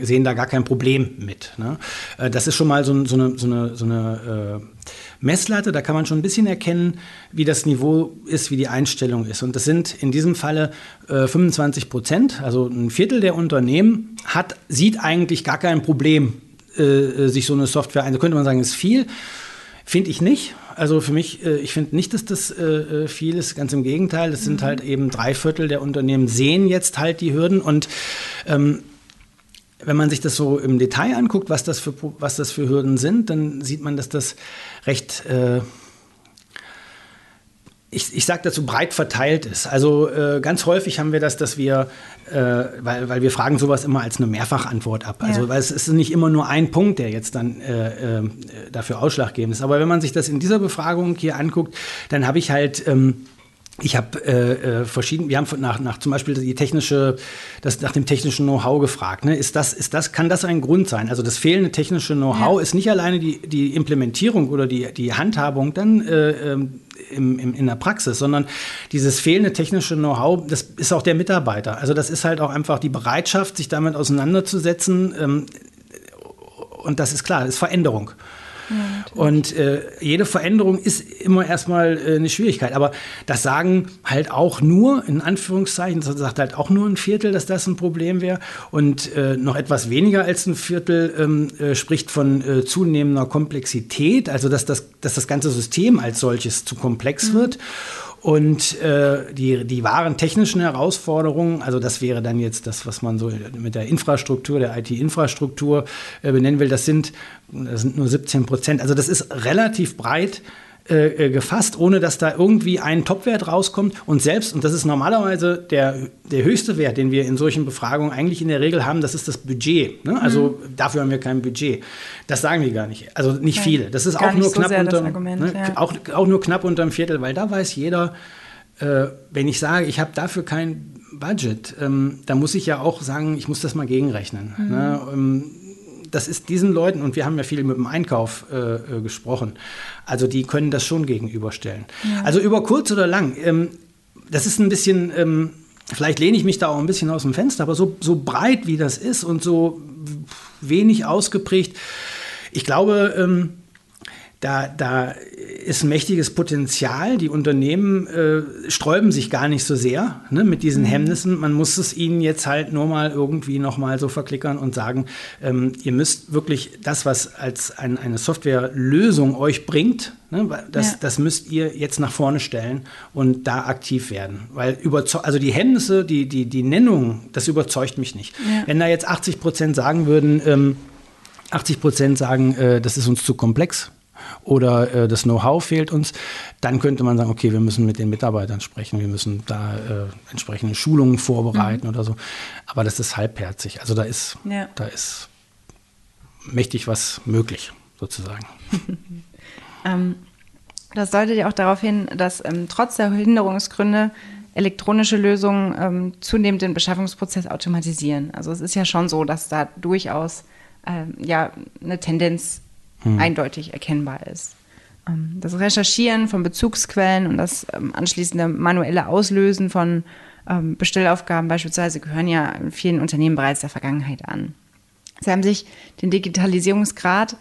sehen da gar kein Problem mit. Ne? Äh, das ist schon mal so, so eine, so eine, so eine äh, Messlatte, da kann man schon ein bisschen erkennen, wie das Niveau ist, wie die Einstellung ist. Und das sind in diesem Falle äh, 25 Prozent, also ein Viertel der Unternehmen hat, sieht eigentlich gar kein Problem, äh, äh sich so eine Software ein. Da könnte man sagen, ist viel. Finde ich nicht. Also für mich, äh, ich finde nicht, dass das äh, äh, viel ist, ganz im Gegenteil. Es sind mhm. halt eben drei Viertel der Unternehmen sehen jetzt halt die Hürden und ähm, wenn man sich das so im Detail anguckt, was das für, was das für Hürden sind, dann sieht man, dass das recht äh, ich, ich sage dazu, breit verteilt ist. Also äh, ganz häufig haben wir das, dass wir, äh, weil, weil wir fragen sowas immer als eine Mehrfachantwort ab. Also ja. weil es ist nicht immer nur ein Punkt, der jetzt dann äh, äh dafür ausschlaggebend ist. Aber wenn man sich das in dieser Befragung hier anguckt, dann habe ich halt ähm, ich habe äh, äh, verschiedene, wir haben nach, nach zum Beispiel die technische, das nach dem technischen Know-how gefragt. Ne? Ist das, ist das, kann das ein Grund sein? Also das fehlende technische Know-how ja. ist nicht alleine die, die Implementierung oder die, die Handhabung dann äh, ähm, im, im, in der Praxis, sondern dieses fehlende technische Know-how, das ist auch der Mitarbeiter. Also das ist halt auch einfach die Bereitschaft, sich damit auseinanderzusetzen. Ähm, und das ist klar, das ist Veränderung und äh, jede Veränderung ist immer erstmal äh, eine Schwierigkeit. Aber das sagen halt auch nur, in Anführungszeichen, das sagt halt auch nur ein Viertel, dass das ein Problem wäre. Und äh, noch etwas weniger als ein Viertel ähm, äh, spricht von äh, zunehmender Komplexität, also dass das, dass das ganze System als solches zu komplex mhm. wird. Und äh, die, die wahren technischen Herausforderungen, also das wäre dann jetzt das, was man so mit der Infrastruktur, der IT-Infrastruktur äh, benennen will, das sind, das sind nur 17 Prozent. Also das ist relativ breit äh, äh, gefasst, ohne dass da irgendwie ein Topwert rauskommt. Und selbst, und das ist normalerweise der, der höchste Wert, den wir in solchen Befragungen eigentlich in der Regel haben, das ist das Budget. Ne? Also mhm. dafür haben wir kein Budget. Das sagen die gar nicht. Also nicht okay. viele. Das ist auch nur so knapp unter, ne? ja. auch, auch nur knapp unter einem Viertel, weil da weiß jeder, äh, wenn ich sage, ich habe dafür kein Budget, ähm, da muss ich ja auch sagen, ich muss das mal gegenrechnen. Mhm. Ne? Ähm, das ist diesen Leuten, und wir haben ja viel mit dem Einkauf äh, äh, gesprochen, also die können das schon gegenüberstellen. Ja. Also über kurz oder lang, ähm, das ist ein bisschen, ähm, vielleicht lehne ich mich da auch ein bisschen aus dem Fenster, aber so, so breit wie das ist und so wenig ausgeprägt. Ich glaube, ähm, da, da ist mächtiges Potenzial. Die Unternehmen äh, sträuben sich gar nicht so sehr ne, mit diesen mhm. Hemmnissen. Man muss es ihnen jetzt halt nur mal irgendwie noch mal so verklickern und sagen, ähm, ihr müsst wirklich das, was als ein, eine Softwarelösung euch bringt, ne, das, ja. das müsst ihr jetzt nach vorne stellen und da aktiv werden. Weil also die Hemmnisse, die, die, die Nennung, das überzeugt mich nicht. Ja. Wenn da jetzt 80 Prozent sagen würden, ähm, 80 Prozent sagen, äh, das ist uns zu komplex, oder äh, das Know-how fehlt uns, dann könnte man sagen, okay, wir müssen mit den Mitarbeitern sprechen, wir müssen da äh, entsprechende Schulungen vorbereiten mhm. oder so. Aber das ist halbherzig. Also da ist, ja. da ist mächtig was möglich, sozusagen. ähm, das deutet ja auch darauf hin, dass ähm, trotz der Hinderungsgründe elektronische Lösungen ähm, zunehmend den Beschaffungsprozess automatisieren. Also es ist ja schon so, dass da durchaus ähm, ja eine Tendenz hm. eindeutig erkennbar ist. Ähm, das Recherchieren von Bezugsquellen und das ähm, anschließende manuelle Auslösen von ähm, Bestellaufgaben beispielsweise gehören ja in vielen Unternehmen bereits der Vergangenheit an. Sie haben sich den Digitalisierungsgrad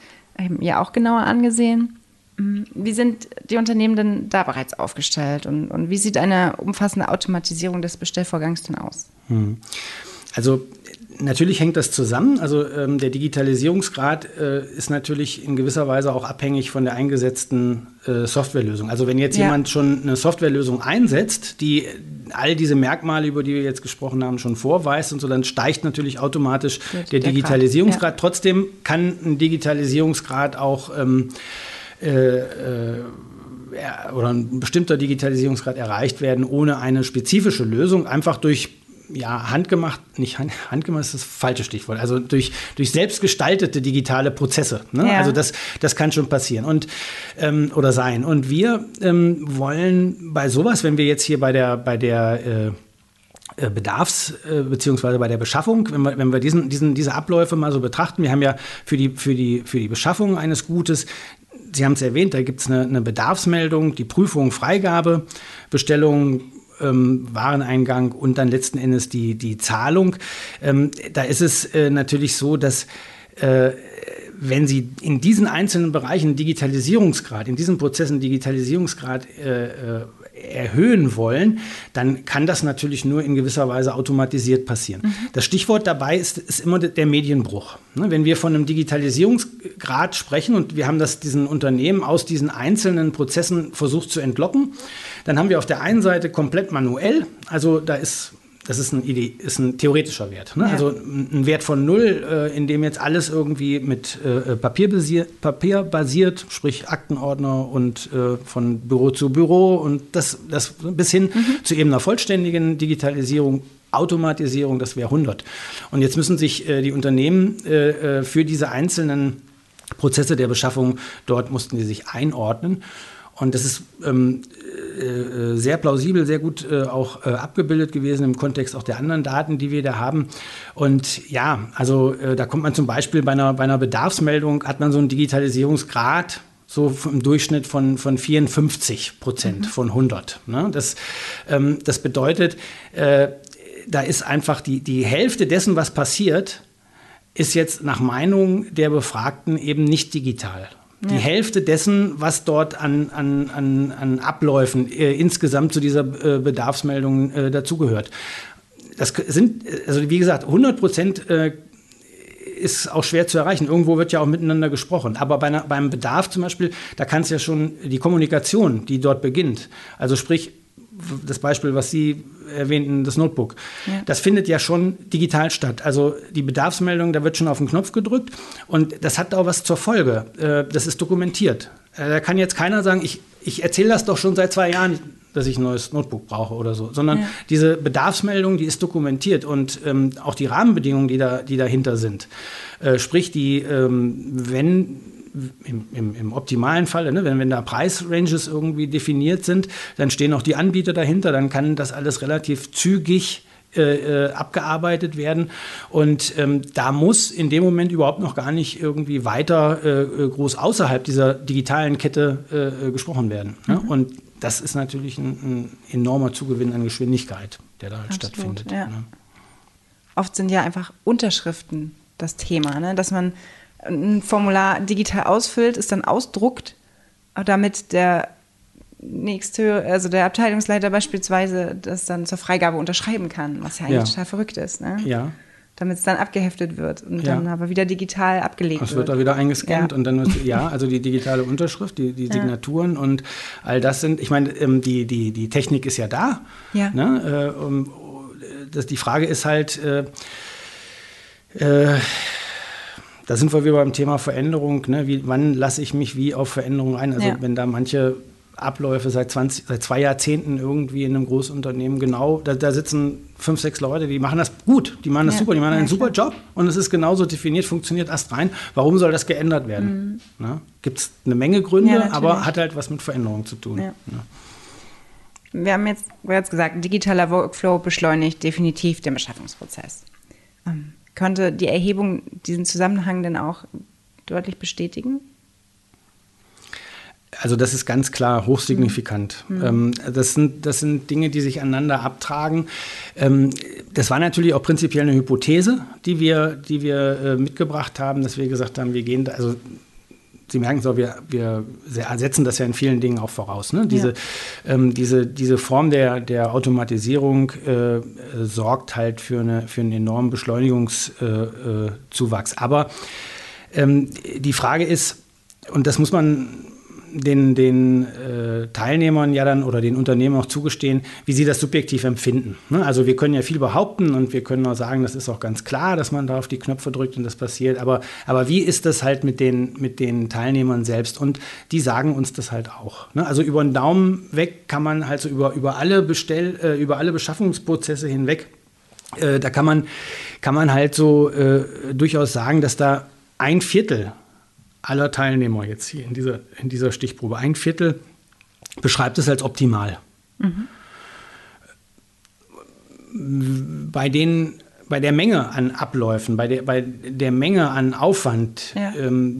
ja auch genauer angesehen. Wie sind die Unternehmen denn da bereits aufgestellt und, und wie sieht eine umfassende Automatisierung des Bestellvorgangs denn aus? Hm. Also Natürlich hängt das zusammen. Also ähm, der Digitalisierungsgrad äh, ist natürlich in gewisser Weise auch abhängig von der eingesetzten äh, Softwarelösung. Also wenn jetzt ja. jemand schon eine Softwarelösung einsetzt, die all diese Merkmale, über die wir jetzt gesprochen haben, schon vorweist und so, dann steigt natürlich automatisch der, der, Digitalisierungsgrad. Ja. Trotzdem kann ein Digitalisierungsgrad auch ähm, äh, äh oder ein bestimmter Digitalisierungsgrad erreicht werden ohne eine spezifische Lösung, einfach durch ja, handgemacht, nicht hand, handgemacht ist das falsche Stichwort, also durch, durch selbstgestaltete digitale Prozesse. Ne? Ja. Also das, das kann schon passieren und, ähm, oder sein. Und wir ähm, wollen bei sowas, wenn wir jetzt hier bei der, bei der äh, äh Bedarfs- äh, beziehungsweise bei der Beschaffung, wenn wir, wenn wir diesen, diesen, diese Abläufe mal so betrachten, wir haben ja für die, für die, für die Beschaffung eines Gutes Sie haben es erwähnt, da gibt es eine, eine, Bedarfsmeldung, die Prüfung, Freigabe, Bestellung, ähm, Wareneingang und dann letzten Endes die, die Zahlung. Ähm, da ist es äh, natürlich so, dass äh, wenn Sie in diesen einzelnen Bereichen Digitalisierungsgrad, in diesen Prozessen Digitalisierungsgrad äh, äh erhöhen wollen, dann kann das natürlich nur in gewisser Weise automatisiert passieren. Mhm. Das Stichwort dabei ist, ist immer der Medienbruch. Ne, wenn wir von einem Digitalisierungsgrad sprechen und wir haben das diesen Unternehmen aus diesen einzelnen Prozessen versucht zu entlocken, dann haben wir auf der einen Seite komplett manuell, also da ist das ist ein, ist ein theoretischer Wert. Ne? Ja. Also ein Wert von null, äh, in dem jetzt alles irgendwie mit äh, Papier, basiert, Papier basiert, sprich Aktenordner und äh, von Büro zu Büro und das, das bis hin mhm. zu eben einer vollständigen Digitalisierung. Automatisierung, das wäre 100. Und jetzt müssen sich äh, die Unternehmen äh, äh, für diese einzelnen Prozesse der Beschaffung, dort mussten die sich einordnen. Und das ist ähm, äh, sehr plausibel, sehr gut äh, auch äh, abgebildet gewesen im Kontext auch der anderen Daten, die wir da haben. Und ja, also äh, da kommt man zum Beispiel bei einer, bei einer Bedarfsmeldung, hat man so einen Digitalisierungsgrad, so im Durchschnitt von, von 54 Prozent mhm. von 100. Ne? Das, ähm, das bedeutet, äh, da ist einfach die, die Hälfte dessen, was passiert, ist jetzt nach Meinung der Befragten eben nicht digital. Die ja. Hälfte dessen, was dort an, an, an, an Abläufen äh, insgesamt zu dieser äh, Bedarfsmeldung äh, dazugehört. Das sind, also wie gesagt, 100 Prozent äh, ist auch schwer zu erreichen. Irgendwo wird ja auch miteinander gesprochen. Aber bei einer, beim Bedarf zum Beispiel, da kann es ja schon die Kommunikation, die dort beginnt, also sprich, das Beispiel, was Sie erwähnten, das Notebook. Ja. Das findet ja schon digital statt. Also die Bedarfsmeldung, da wird schon auf den Knopf gedrückt und das hat auch was zur Folge. Äh, das ist dokumentiert. Äh, da kann jetzt keiner sagen, ich, ich erzähle das doch schon seit zwei Jahren, dass ich ein neues Notebook brauche oder so, sondern ja. diese Bedarfsmeldung, die ist dokumentiert und ähm, auch die Rahmenbedingungen, die, da, die dahinter sind. Äh, sprich, die, ähm, wenn im, im, im optimalen Fall, ne, wenn, wenn da Preisranges irgendwie definiert sind, dann stehen auch die Anbieter dahinter, dann kann das alles relativ zügig äh, äh, abgearbeitet werden. Und ähm, da muss in dem Moment überhaupt noch gar nicht irgendwie weiter äh, groß außerhalb dieser digitalen Kette äh, gesprochen werden. Ne? Mhm. Und das ist natürlich ein, ein, enormer Zugewinn an Geschwindigkeit, der da halt Absolut, stattfindet. Ja. Ne? Oft sind ja einfach Unterschriften das Thema, ne? dass man ein Formular digital ausfüllt, es dann ausdruckt, damit der nächste, also der Abteilungsleiter beispielsweise das dann zur Freigabe unterschreiben kann, was ja eigentlich ja. total verrückt ist. Ne? Ja. Damit es dann abgeheftet wird und ja. dann aber wieder digital abgelegt wird. Es wird da wieder eingescannt ja. und dann ist, ja, also die digitale Unterschrift, die, die Signaturen und all das sind, ich meine, ähm, die, die, die Technik ist ja da. Ja. Ne? Äh, das, die Frage ist halt, äh, äh, da sind wir wieder beim Thema Veränderung. Ne? Wie, wann lasse ich mich wie auf Veränderungen ein? Also ja. wenn da manche Abläufe seit, 20, seit zwei Jahrzehnten irgendwie in einem Großunternehmen genau, da, da, sitzen fünf, sechs Leute, die machen das gut, die machen das ja. super, die machen ja, einen super Job und es ist genauso definiert, funktioniert erst rein. Warum soll das geändert werden? Mhm. Ne? Gibt es eine Menge Gründe, aber hat halt was mit Veränderung zu tun. Ne? Wir haben jetzt, jetzt gesagt, digitaler Workflow beschleunigt definitiv den Beschaffungsprozess. Ähm, Konnte die Erhebung diesen Zusammenhang denn auch deutlich bestätigen? Also das ist ganz klar hochsignifikant. Mhm. Das, sind, das sind Dinge, die sich aneinander abtragen. Ähm, das war natürlich auch prinzipiell eine Hypothese, die wir, die wir äh, mitgebracht haben, dass wir gesagt haben, wir gehen, also Sie merken es auch, wir, wir setzen das ja in vielen Dingen auch voraus. Ne? Diese, ja. ähm, diese, diese Form der, der Automatisierung äh, sorgt halt für, eine, für einen enormen Beschleunigungszuwachs. Äh, äh, Aber ähm, die Frage ist, und das muss man den, den äh, Teilnehmern ja dann oder den Unternehmen auch zugestehen, wie sie das subjektiv empfinden. Ne? Also wir können ja viel behaupten und wir können auch sagen, das ist auch ganz klar, dass man da auf die Knöpfe drückt und das passiert. Aber, aber wie ist das halt mit den, mit den Teilnehmern selbst? Und die sagen uns das halt auch. Ne? Also über den Daumen weg kann man halt so über, über, alle, Bestell, äh, über alle Beschaffungsprozesse hinweg, äh, da kann man, kann man halt so äh, durchaus sagen, dass da ein Viertel aller Teilnehmer jetzt hier in dieser, in dieser Stichprobe, ein Viertel beschreibt es als optimal. Mhm. Bei, den, bei der Menge an Abläufen, bei der, bei der Menge an Aufwand, ja. ähm,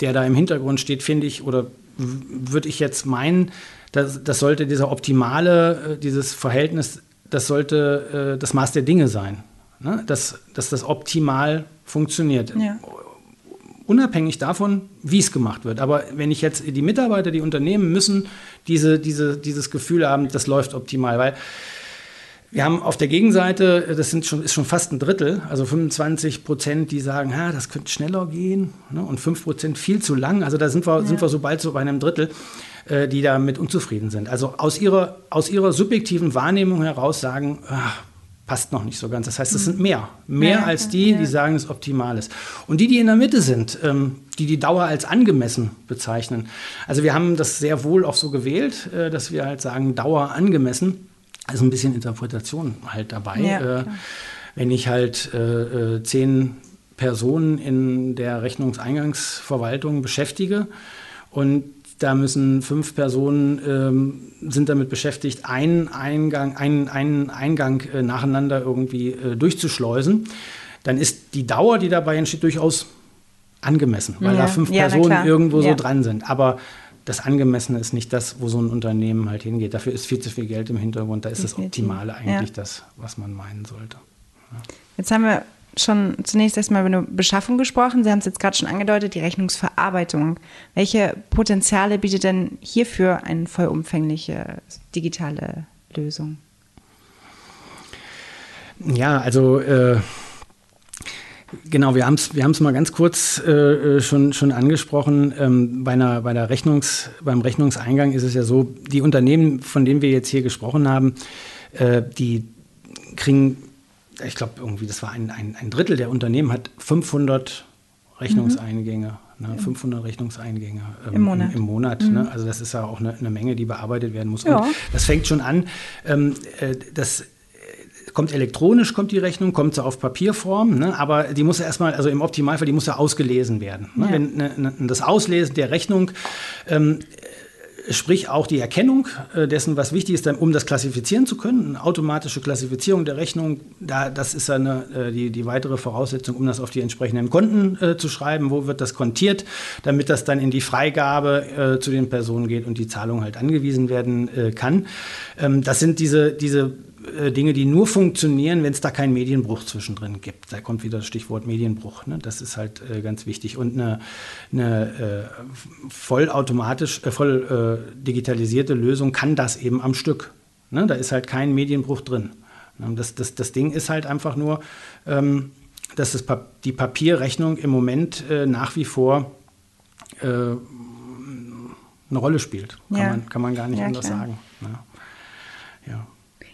der da im Hintergrund steht, finde ich, oder würde ich jetzt meinen, dass, das sollte dieser optimale, äh, dieses Verhältnis, das sollte äh, das Maß der Dinge sein. Ne? Dass, dass das optimal funktioniert. Ja unabhängig davon, wie es gemacht wird. Aber wenn ich jetzt die Mitarbeiter, die Unternehmen müssen diese, diese, dieses Gefühl haben, das läuft optimal, weil wir haben auf der Gegenseite, das sind schon, ist schon fast ein Drittel, also 25 Prozent, die sagen, ha, das könnte schneller gehen ne, und 5 Prozent viel zu lang. Also da sind wir, ja. sind wir so bald so bei einem Drittel, äh, die damit unzufrieden sind. Also aus ihrer, aus ihrer subjektiven Wahrnehmung heraus sagen, ach, passt noch nicht so ganz. Das heißt, es sind mehr. Mehr ja, als die, ja. die sagen, es optimal ist. Und die, die in der Mitte sind, ähm, die die Dauer als angemessen bezeichnen. Also wir haben das sehr wohl auch so gewählt, äh, dass wir halt sagen, Dauer angemessen. Also ein bisschen Interpretation halt dabei. Ja, äh, wenn ich halt äh, zehn Personen in der Rechnungseingangsverwaltung beschäftige und da müssen fünf Personen ähm, sind damit beschäftigt, einen Eingang, einen, einen Eingang äh, nacheinander irgendwie äh, durchzuschleusen. Dann ist die Dauer, die dabei entsteht, durchaus angemessen, weil ja. da fünf ja, Personen irgendwo ja. so dran sind. Aber das Angemessene ist nicht das, wo so ein Unternehmen halt hingeht. Dafür ist viel zu viel Geld im Hintergrund. Da ist das Optimale eigentlich das, was man meinen sollte. Jetzt haben wir schon zunächst erstmal über eine Beschaffung gesprochen. Sie haben es jetzt gerade schon angedeutet, die Rechnungsverarbeitung. Welche Potenziale bietet denn hierfür eine vollumfängliche digitale Lösung? Ja, also äh, genau, wir haben es wir mal ganz kurz äh, schon, schon angesprochen. Ähm, bei, einer, bei der Rechnungs, beim Rechnungseingang ist es ja so, die Unternehmen, von denen wir jetzt hier gesprochen haben, äh, die kriegen ich glaube, irgendwie, das war ein, ein, ein, Drittel der Unternehmen hat 500 Rechnungseingänge. Mhm. Ne, 500 Rechnungseingänge ähm, im Monat. Im, im Monat ne? mhm. ne? Also das ist ja auch eine, eine, Menge, die bearbeitet werden muss. Ja. Und das fängt schon an, ähm, äh, das kommt elektronisch, kommt die Rechnung, kommt sie auf Papierform, ne? aber die muss ja erstmal, also im Optimalfall, die muss ja ausgelesen werden. Ne? Ja. Wenn ne, ne, das Auslesen der Rechnung ähm, sprich auch die Erkennung äh, dessen, was wichtig ist, um das klassifizieren zu können. Eine automatische Klassifizierung der Rechnung, da, das ist eine, äh, die, die weitere Voraussetzung, um das auf die entsprechenden Konten äh, zu schreiben. Wo wird das kontiert, damit das dann in die Freigabe äh, zu den Personen geht und die Zahlung halt angewiesen werden äh, kann. Ähm, das sind diese, diese äh, Dinge, die nur funktionieren, wenn es da keinen Medienbruch zwischendrin gibt. Da kommt wieder das Stichwort Medienbruch. Ne? Das ist halt äh, ganz wichtig. Und eine, eine äh, vollautomatisch, äh, voll äh, digitalisierte Lösung kann das eben am Stück. Ne? Da ist halt kein Medienbruch drin. Ne? Das, das, das Ding ist halt einfach nur, ähm, dass das pa die Papierrechnung im Moment nach wie vor eine Rolle spielt. Kann, ja. man, kann man gar nicht ja, anders klar. sagen. Ne? Ja.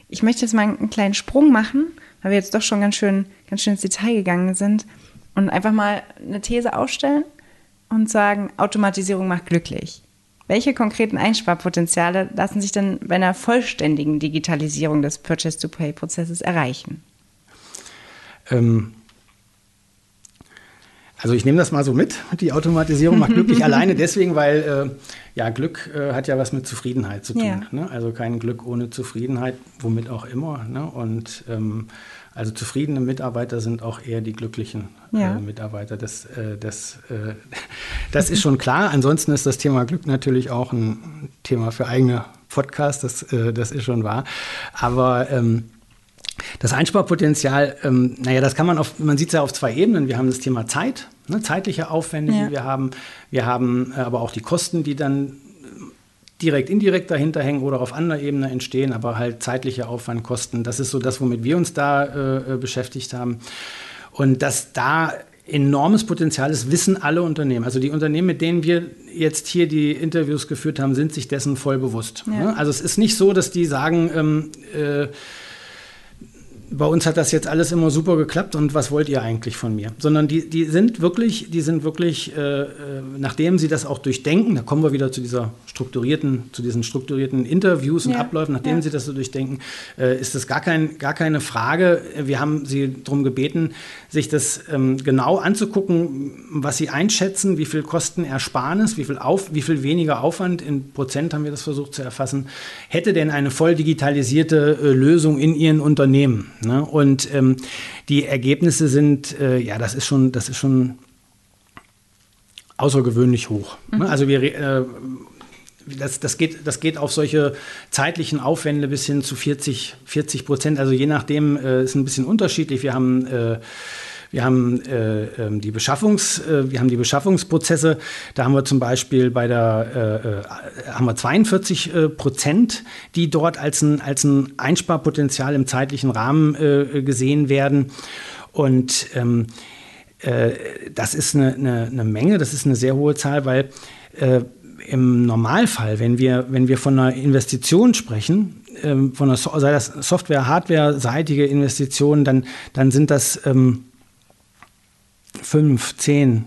Ich möchte jetzt mal einen kleinen Sprung machen, weil wir jetzt doch schon ganz schön, ganz schön ins Detail gegangen sind und einfach mal eine These aufstellen und sagen, Automatisierung macht glücklich. Welche konkreten Einsparpotenziale lassen sich denn bei einer vollständigen Digitalisierung des Purchase-to-Pay-Prozesses erreichen? Ähm, also ich nehme das mal so mit. Die Automatisierung macht glücklich alleine deswegen, weil äh, ja Glück äh, hat ja was mit Zufriedenheit zu tun. Ja. Ne? Also kein Glück ohne Zufriedenheit, womit auch immer. Ne? Und ähm, also zufriedene Mitarbeiter sind auch eher die glücklichen äh, ja. äh, Mitarbeiter. Das, äh, das, äh, das ist schon klar. Ansonsten ist das Thema Glück natürlich auch ein Thema für eigene Podcasts. Das, das ist schon wahr. Aber ähm, das Einsparpotenzial, ähm, naja, das kann man auf, man sieht es ja auf zwei Ebenen. Wir haben das Thema Zeit, ne, zeitliche Aufwände, ja. die wir haben. Wir haben äh, aber auch die Kosten, die dann direkt, indirekt dahinter hängen oder auf anderer Ebene entstehen, aber halt zeitliche Aufwand, Kosten. Das ist so das, womit wir uns da äh, äh beschäftigt haben. Und dass da enormes Potenzial ist, wissen alle Unternehmen. Also die Unternehmen, mit denen wir jetzt hier die Interviews geführt haben, sind sich dessen voll bewusst. Ja. Ne? Also es ist nicht so, dass die sagen, ähm, äh, bei uns hat das jetzt alles immer super geklappt und was wollt ihr eigentlich von mir? Sondern die, die sind wirklich, die sind wirklich, äh, äh, nachdem sie das auch durchdenken, da kommen wir wieder zu dieser strukturierten, zu diesen strukturierten Interviews und ja. Abläufen, nachdem ja. sie das so durchdenken, äh, ist das gar, kein, gar keine Frage. Wir haben sie darum gebeten, sich das ähm, genau anzugucken, was sie einschätzen, wie viel Kostenersparnis, wie viel, auf, wie viel weniger Aufwand, in Prozent haben wir das versucht zu erfassen, hätte denn eine voll digitalisierte äh, Lösung in ihren Unternehmen? Ne? Und ähm, die Ergebnisse sind, äh, ja, das ist schon, das ist schon außergewöhnlich hoch. Ne? Mhm. Ne? Also wir äh, das, das, geht, das geht auf solche zeitlichen Aufwände bis hin zu 40, 40 Prozent. Also je nachdem äh, ist ein bisschen unterschiedlich. Wir haben äh, wir haben äh, ähm, die Beschaffungs, äh, wir haben die Beschaffungsprozesse. Da haben wir zum Beispiel bei der äh, äh haben wir 42 äh, Prozent, die dort als ein, als ein Einsparpotenzial im zeitlichen Rahmen äh, gesehen werden. Und ähm, das ist eine, eine, eine, Menge, das ist eine sehr hohe Zahl, weil im Normalfall, wenn wir, wenn wir von einer Investition sprechen, ähm, von einer, sei das Software-, Hardware-seitige Investitionen, dann, dann sind das ähm, 5, 10,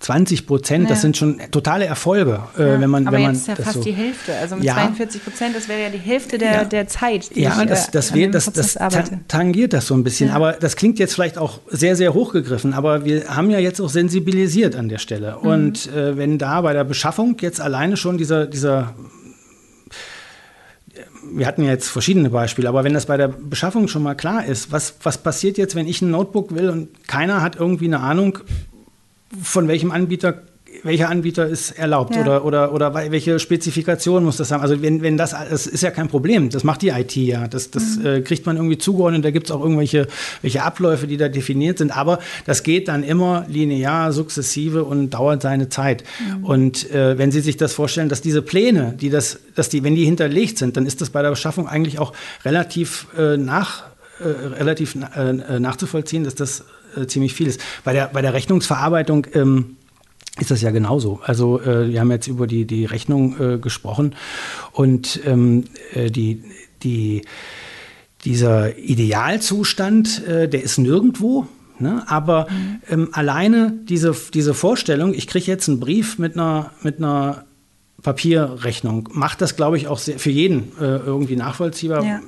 20 Prozent, ja. das sind schon totale Erfolge, äh, ja, wenn man, aber wenn man jetzt ist ja fast so die Hälfte. Also mit ja. 42 Prozent, das wäre ja die Hälfte der, der Zeit. Die ja, ich, das, das, äh, das, das tangiert das so ein bisschen. Aber das klingt jetzt vielleicht auch sehr, sehr hochgegriffen. Aber wir haben ja jetzt auch sensibilisiert an der Stelle. Mhm. Und äh, wenn da bei der Beschaffung jetzt alleine schon dieser, dieser wir hatten ja jetzt verschiedene Beispiele, aber wenn das bei der Beschaffung schon mal klar ist, was, was passiert jetzt, wenn ich ein Notebook will und keiner hat irgendwie eine Ahnung, von welchem Anbieter welcher Anbieter ist erlaubt ja. oder, oder, oder welche Spezifikation muss das haben. Also wenn, wenn das, das ist ja kein Problem, das macht die IT ja. Das, das mhm. äh, kriegt man irgendwie zugeordnet, da gibt es auch irgendwelche welche Abläufe, die da definiert sind, aber das geht dann immer linear, sukzessive und dauert seine Zeit. Mhm. Und äh, wenn Sie sich das vorstellen, dass diese Pläne, die das, dass die, wenn die hinterlegt sind, dann ist das bei der Beschaffung eigentlich auch relativ äh, nach äh, relativ äh, nachzuvollziehen, dass das äh, ziemlich viel ist. Bei der, bei der Rechnungsverarbeitung ähm, ist das ja genauso. Also äh, wir haben jetzt über die, die Rechnung äh, gesprochen und ähm, äh, die, die, dieser Idealzustand, äh, der ist nirgendwo. Ne? Aber mhm. ähm, alleine diese, diese Vorstellung, ich kriege jetzt einen Brief mit einer, mit einer Papierrechnung, macht das, glaube ich, auch sehr, für jeden äh, irgendwie nachvollziehbar. Ja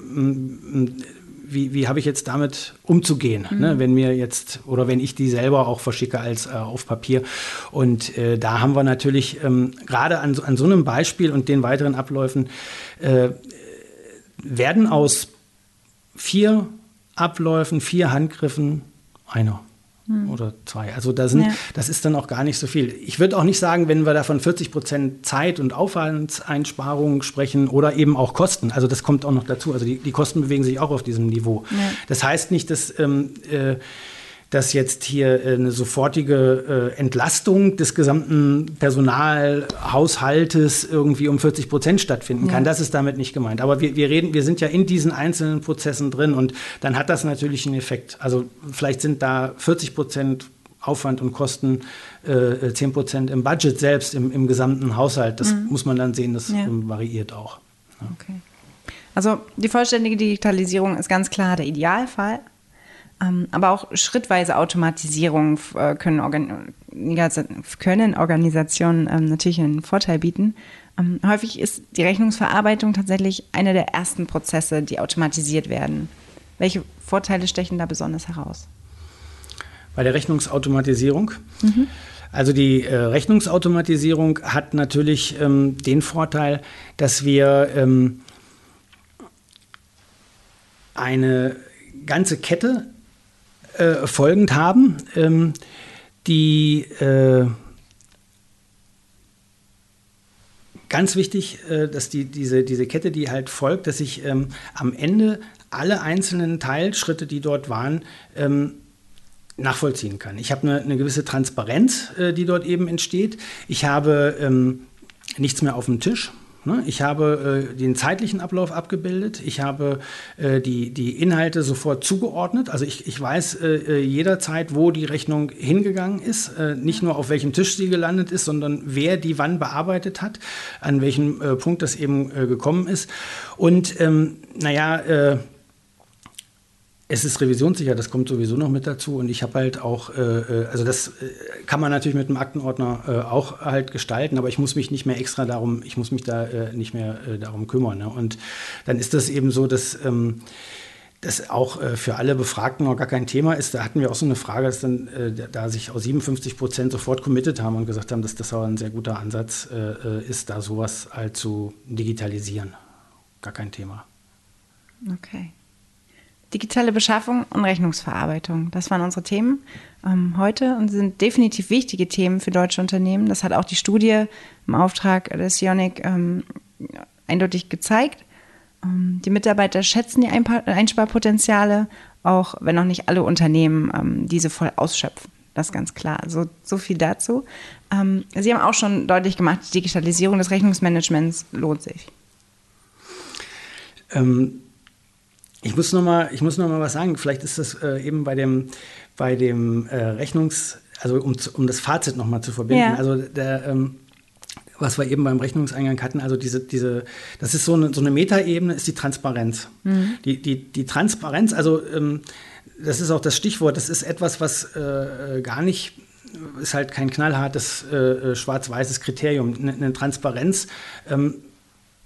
wie, wie habe ich jetzt damit umzugehen, ne? mhm. ne? wenn mir jetzt oder wenn ich die selber auch verschicke als äh, auf Papier. Und äh, da haben wir natürlich ähm, gerade an, an so einem Beispiel und den weiteren Abläufen äh, werden aus vier Abläufen, vier Handgriffen einer. Hm. oder zwei. Also da sind, ja. das ist dann auch gar nicht so viel. Ich würde auch nicht sagen, wenn wir da von 40 Prozent Zeit- und Aufwandseinsparungen sprechen oder eben auch Kosten. Also das kommt auch noch dazu. Also die, die Kosten bewegen sich auch auf diesem Niveau. Ja. Das heißt nicht, dass ähm, äh, dass jetzt hier äh, eine sofortige äh, Entlastung des gesamten Personalhaushaltes irgendwie um 40 Prozent stattfinden kann. Ja. Das ist damit nicht gemeint. Aber wir, wir reden, wir sind ja in diesen einzelnen Prozessen drin und dann hat das natürlich einen Effekt. Also vielleicht sind da 40 Prozent Aufwand und Kosten äh, 10 Prozent im Budget selbst, im, im gesamten Haushalt. Das mhm. muss man dann sehen, das ja. variiert auch. Ja. Okay. Also die vollständige Digitalisierung ist ganz klar der Idealfall. Ähm, aber auch schrittweise Automatisierung äh, können, Organ können Organisationen ähm, natürlich einen Vorteil bieten. Ähm, häufig ist die Rechnungsverarbeitung tatsächlich einer der ersten Prozesse, die automatisiert werden. Welche Vorteile stechen da besonders heraus? Bei der Rechnungsautomatisierung? Mhm. Also die äh, Rechnungsautomatisierung hat natürlich ähm, den Vorteil, dass wir ähm, eine ganze Kette äh, folgend haben, ähm, die äh, ganz wichtig, äh, dass die, diese, diese Kette, die halt folgt, dass ich ähm, am Ende alle einzelnen Teilschritte, die dort waren, ähm, nachvollziehen kann. Ich habe eine, eine gewisse Transparenz, äh, die dort eben entsteht. Ich habe ähm, nichts mehr auf dem Tisch. Ne? Ich habe äh, den zeitlichen Ablauf abgebildet. Ich habe äh, die, die Inhalte sofort zugeordnet. Also ich, ich weiß äh, jederzeit, wo die Rechnung hingegangen ist. Nicht nur auf welchem Tisch sie gelandet ist, sondern wer die wann bearbeitet hat, an welchem Punkt das eben gekommen ist. Und ähm, naja, es ist revisionssicher, das kommt sowieso noch mit dazu. Und ich habe halt auch, äh, äh, also das äh, kann man natürlich mit dem Aktenordner äh, auch halt gestalten, aber ich muss mich nicht mehr extra darum, ich muss mich da äh, nicht mehr äh, darum kümmern. Ne? Und dann ist das eben so, dass ähm, das auch für alle Befragten noch gar kein Thema ist. Da hatten wir auch so eine Frage, dass dann da sich aus 57 Prozent sofort committed haben und gesagt haben, dass das auch ein sehr guter Ansatz ist, da sowas halt zu digitalisieren. Gar kein Thema. Okay. Digitale Beschaffung und Rechnungsverarbeitung. Das waren unsere Themen ähm, heute und sind definitiv wichtige Themen für deutsche Unternehmen. Das hat auch die Studie im Auftrag des Sionic ähm, eindeutig gezeigt. Ähm, die Mitarbeiter schätzen die Einsparpotenziale, auch wenn noch nicht alle Unternehmen ähm, diese voll ausschöpfen. Das ist ganz klar. So, so viel dazu. Ähm, Sie haben auch schon deutlich gemacht, die Digitalisierung des Rechnungsmanagements lohnt sich. Ähm, ich muss noch mal, ich muss noch mal was sagen. Vielleicht ist das äh, eben bei dem, bei dem äh, Rechnungs, also um, um das Fazit noch mal zu verbinden. Ja. Also der, ähm, was wir eben beim Rechnungseingang hatten, also diese, diese, das ist so eine, so eine Metaebene, ist die Transparenz. Mhm. Die, die, die Transparenz, also ähm, das ist auch das Stichwort, das ist etwas, was äh, äh gar nicht ist halt kein knallhartes äh, äh schwarz-weißes Kriterium. Eine, eine Transparenz ähm,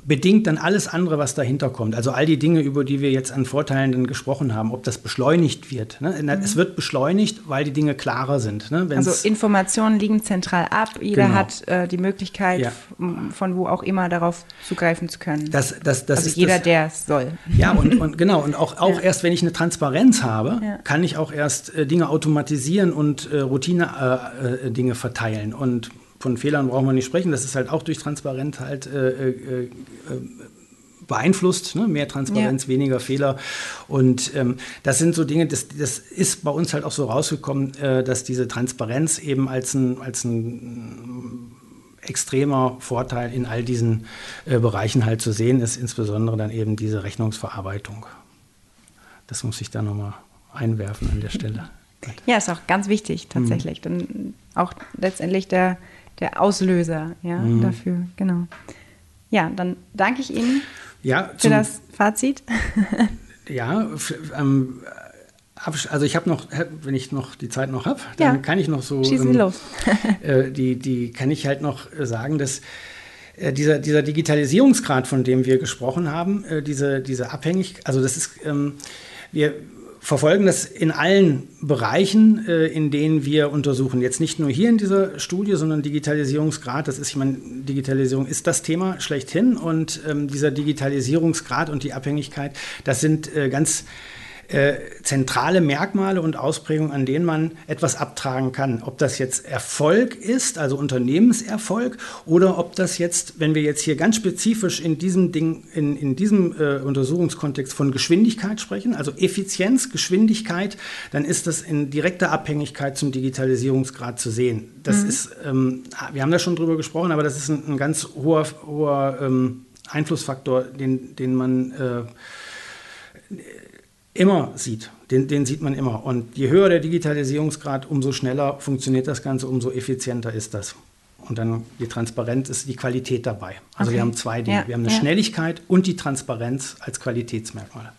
bedingt dann alles andere, was dahinter kommt. Also all die Dinge, über die wir jetzt an Vorteilen dann gesprochen haben, ob das beschleunigt wird. Ne? Mhm. Es wird beschleunigt, weil die Dinge klarer sind. Ne? also Informationen liegen zentral ab. Jeder genau. hat äh, die Möglichkeit, ja. von wo auch immer darauf zugreifen zu können. Das, das, das also jeder, der es soll. Ja, und, und genau. Und auch, auch ja. erst, wenn ich eine Transparenz habe, ja. kann ich auch erst äh, Dinge automatisieren und äh, Routine-Dinge äh, verteilen. Und von Fehlern brauchen wir nicht sprechen. Das ist halt auch durch Transparenz halt äh, äh, äh beeinflusst. Ne? Mehr Transparenz, ja. weniger Fehler. Und ähm, das sind so Dinge, das, das ist bei uns halt auch so rausgekommen, äh, dass diese Transparenz eben als ein, als ein extremer Vorteil in all diesen äh, Bereichen halt zu sehen ist, insbesondere dann eben diese Rechnungsverarbeitung. Das muss ich da nochmal einwerfen an der Stelle. Ja, ist auch ganz wichtig tatsächlich. Mhm. Dann auch letztendlich der der Auslöser ja, mhm. dafür. Genau. Ja, dann danke ich Ihnen ja, für das Fazit. ja, ähm, also ich habe noch, wenn ich noch die Zeit noch habe, dann ja. kann ich noch so. Schießen ähm, los. äh, die, die kann ich halt noch sagen, dass äh, dieser, dieser Digitalisierungsgrad, von dem wir gesprochen haben, äh, diese, diese Abhängigkeit, also das ist, ähm, wir, verfolgen das in allen Bereichen, äh, in denen wir untersuchen. Jetzt nicht nur hier in dieser Studie, sondern Digitalisierungsgrad. Das ist, ich meine, Digitalisierung ist das Thema schlechthin und ähm, dieser Digitalisierungsgrad und die Abhängigkeit, das sind äh, ganz äh, zentrale Merkmale und Ausprägungen, an denen man etwas abtragen kann. Ob das jetzt Erfolg ist, also Unternehmenserfolg, oder ob das jetzt, wenn wir jetzt hier ganz spezifisch in diesem Ding, in, in diesem äh, Untersuchungskontext von Geschwindigkeit sprechen, also Effizienz, Geschwindigkeit, dann ist das in direkter Abhängigkeit zum Digitalisierungsgrad zu sehen. Das mhm. ist, ähm, wir haben da schon drüber gesprochen, aber das ist ein, ein ganz hoher, hoher ähm, Einflussfaktor, den, den man äh, immer sieht. Den, den, sieht man immer. Und je höher der Digitalisierungsgrad, umso schneller funktioniert das Ganze, umso effizienter ist das. Und dann die Transparenz ist die Qualität dabei. Also okay. wir haben zwei Dinge. Ja, wir haben eine ja. Schnelligkeit und die Transparenz als Qualitätsmerkmale.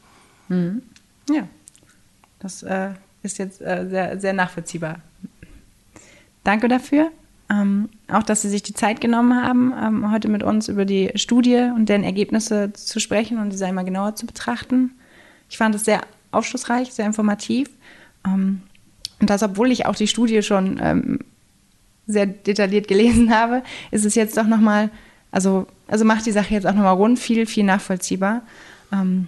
Mhm. Ja, das äh, ist jetzt äh, sehr, sehr nachvollziehbar. Danke dafür. Ähm, auch, dass Sie sich die Zeit genommen haben, ähm, heute mit uns über die Studie und deren Ergebnisse zu sprechen und diese einmal genauer zu betrachten. Ich fand es sehr aufschlussreich, sehr informativ. Ähm, und das, obwohl ich auch die Studie schon ähm, sehr detailliert gelesen habe, ist es jetzt doch nochmal, also, also macht die Sache jetzt auch nochmal rund viel, viel nachvollziehbar. Ähm,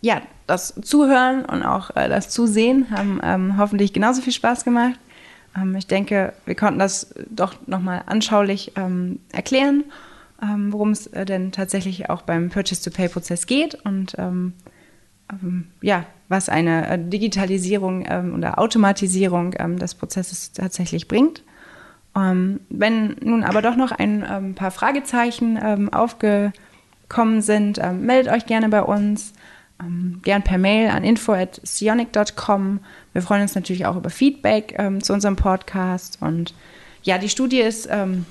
ja, das Zuhören und auch äh, das Zusehen haben hoffentlich genauso viel Spaß gemacht. Ich denke, wir konnten das doch nochmal anschaulich ähm, erklären, ähm, worum es äh, denn tatsächlich auch beim Purchase-to-Pay-Prozess geht und ähm, ja, was eine äh, Digitalisierung ähm, oder Automatisierung des Prozesses tatsächlich bringt. wenn nun aber doch noch ein paar Fragezeichen aufgekommen sind, meldet euch gerne bei uns ähm, gern per Mail an info@sionic.com. Wir freuen uns natürlich auch über Feedback ähm, zu unserem Podcast. Und ja, die Studie ist ähm,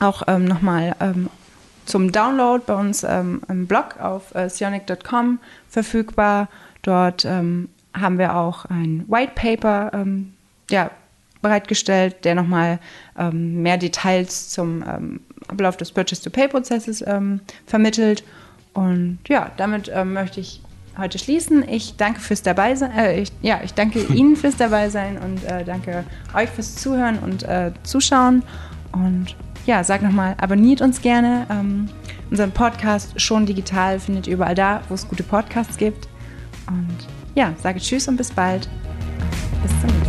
auch ähm, nochmal ähm, zum Download bei uns ähm, im Blog auf äh, sionic.com verfügbar. Dort ähm, haben wir auch ein White Paper ja, bereitgestellt, der nochmal ähm, mehr Details zum ähm, Ablauf des Purchase-to-Pay-Prozesses ähm, vermittelt. Und ja, damit möchte ich heute schließen. Ich danke fürs Dabeisein. Äh, ich, ja, ich danke Ihnen fürs Dabeisein und äh, danke euch fürs Zuhören und äh, Zuschauen. Und ja, sag nochmal, abonniert uns gerne. Ähm, unseren Podcast schon digital findet ihr überall da, wo es gute Podcasts gibt. Und ja, sage Tschüss und bis bald. Bis zum nächsten Mal.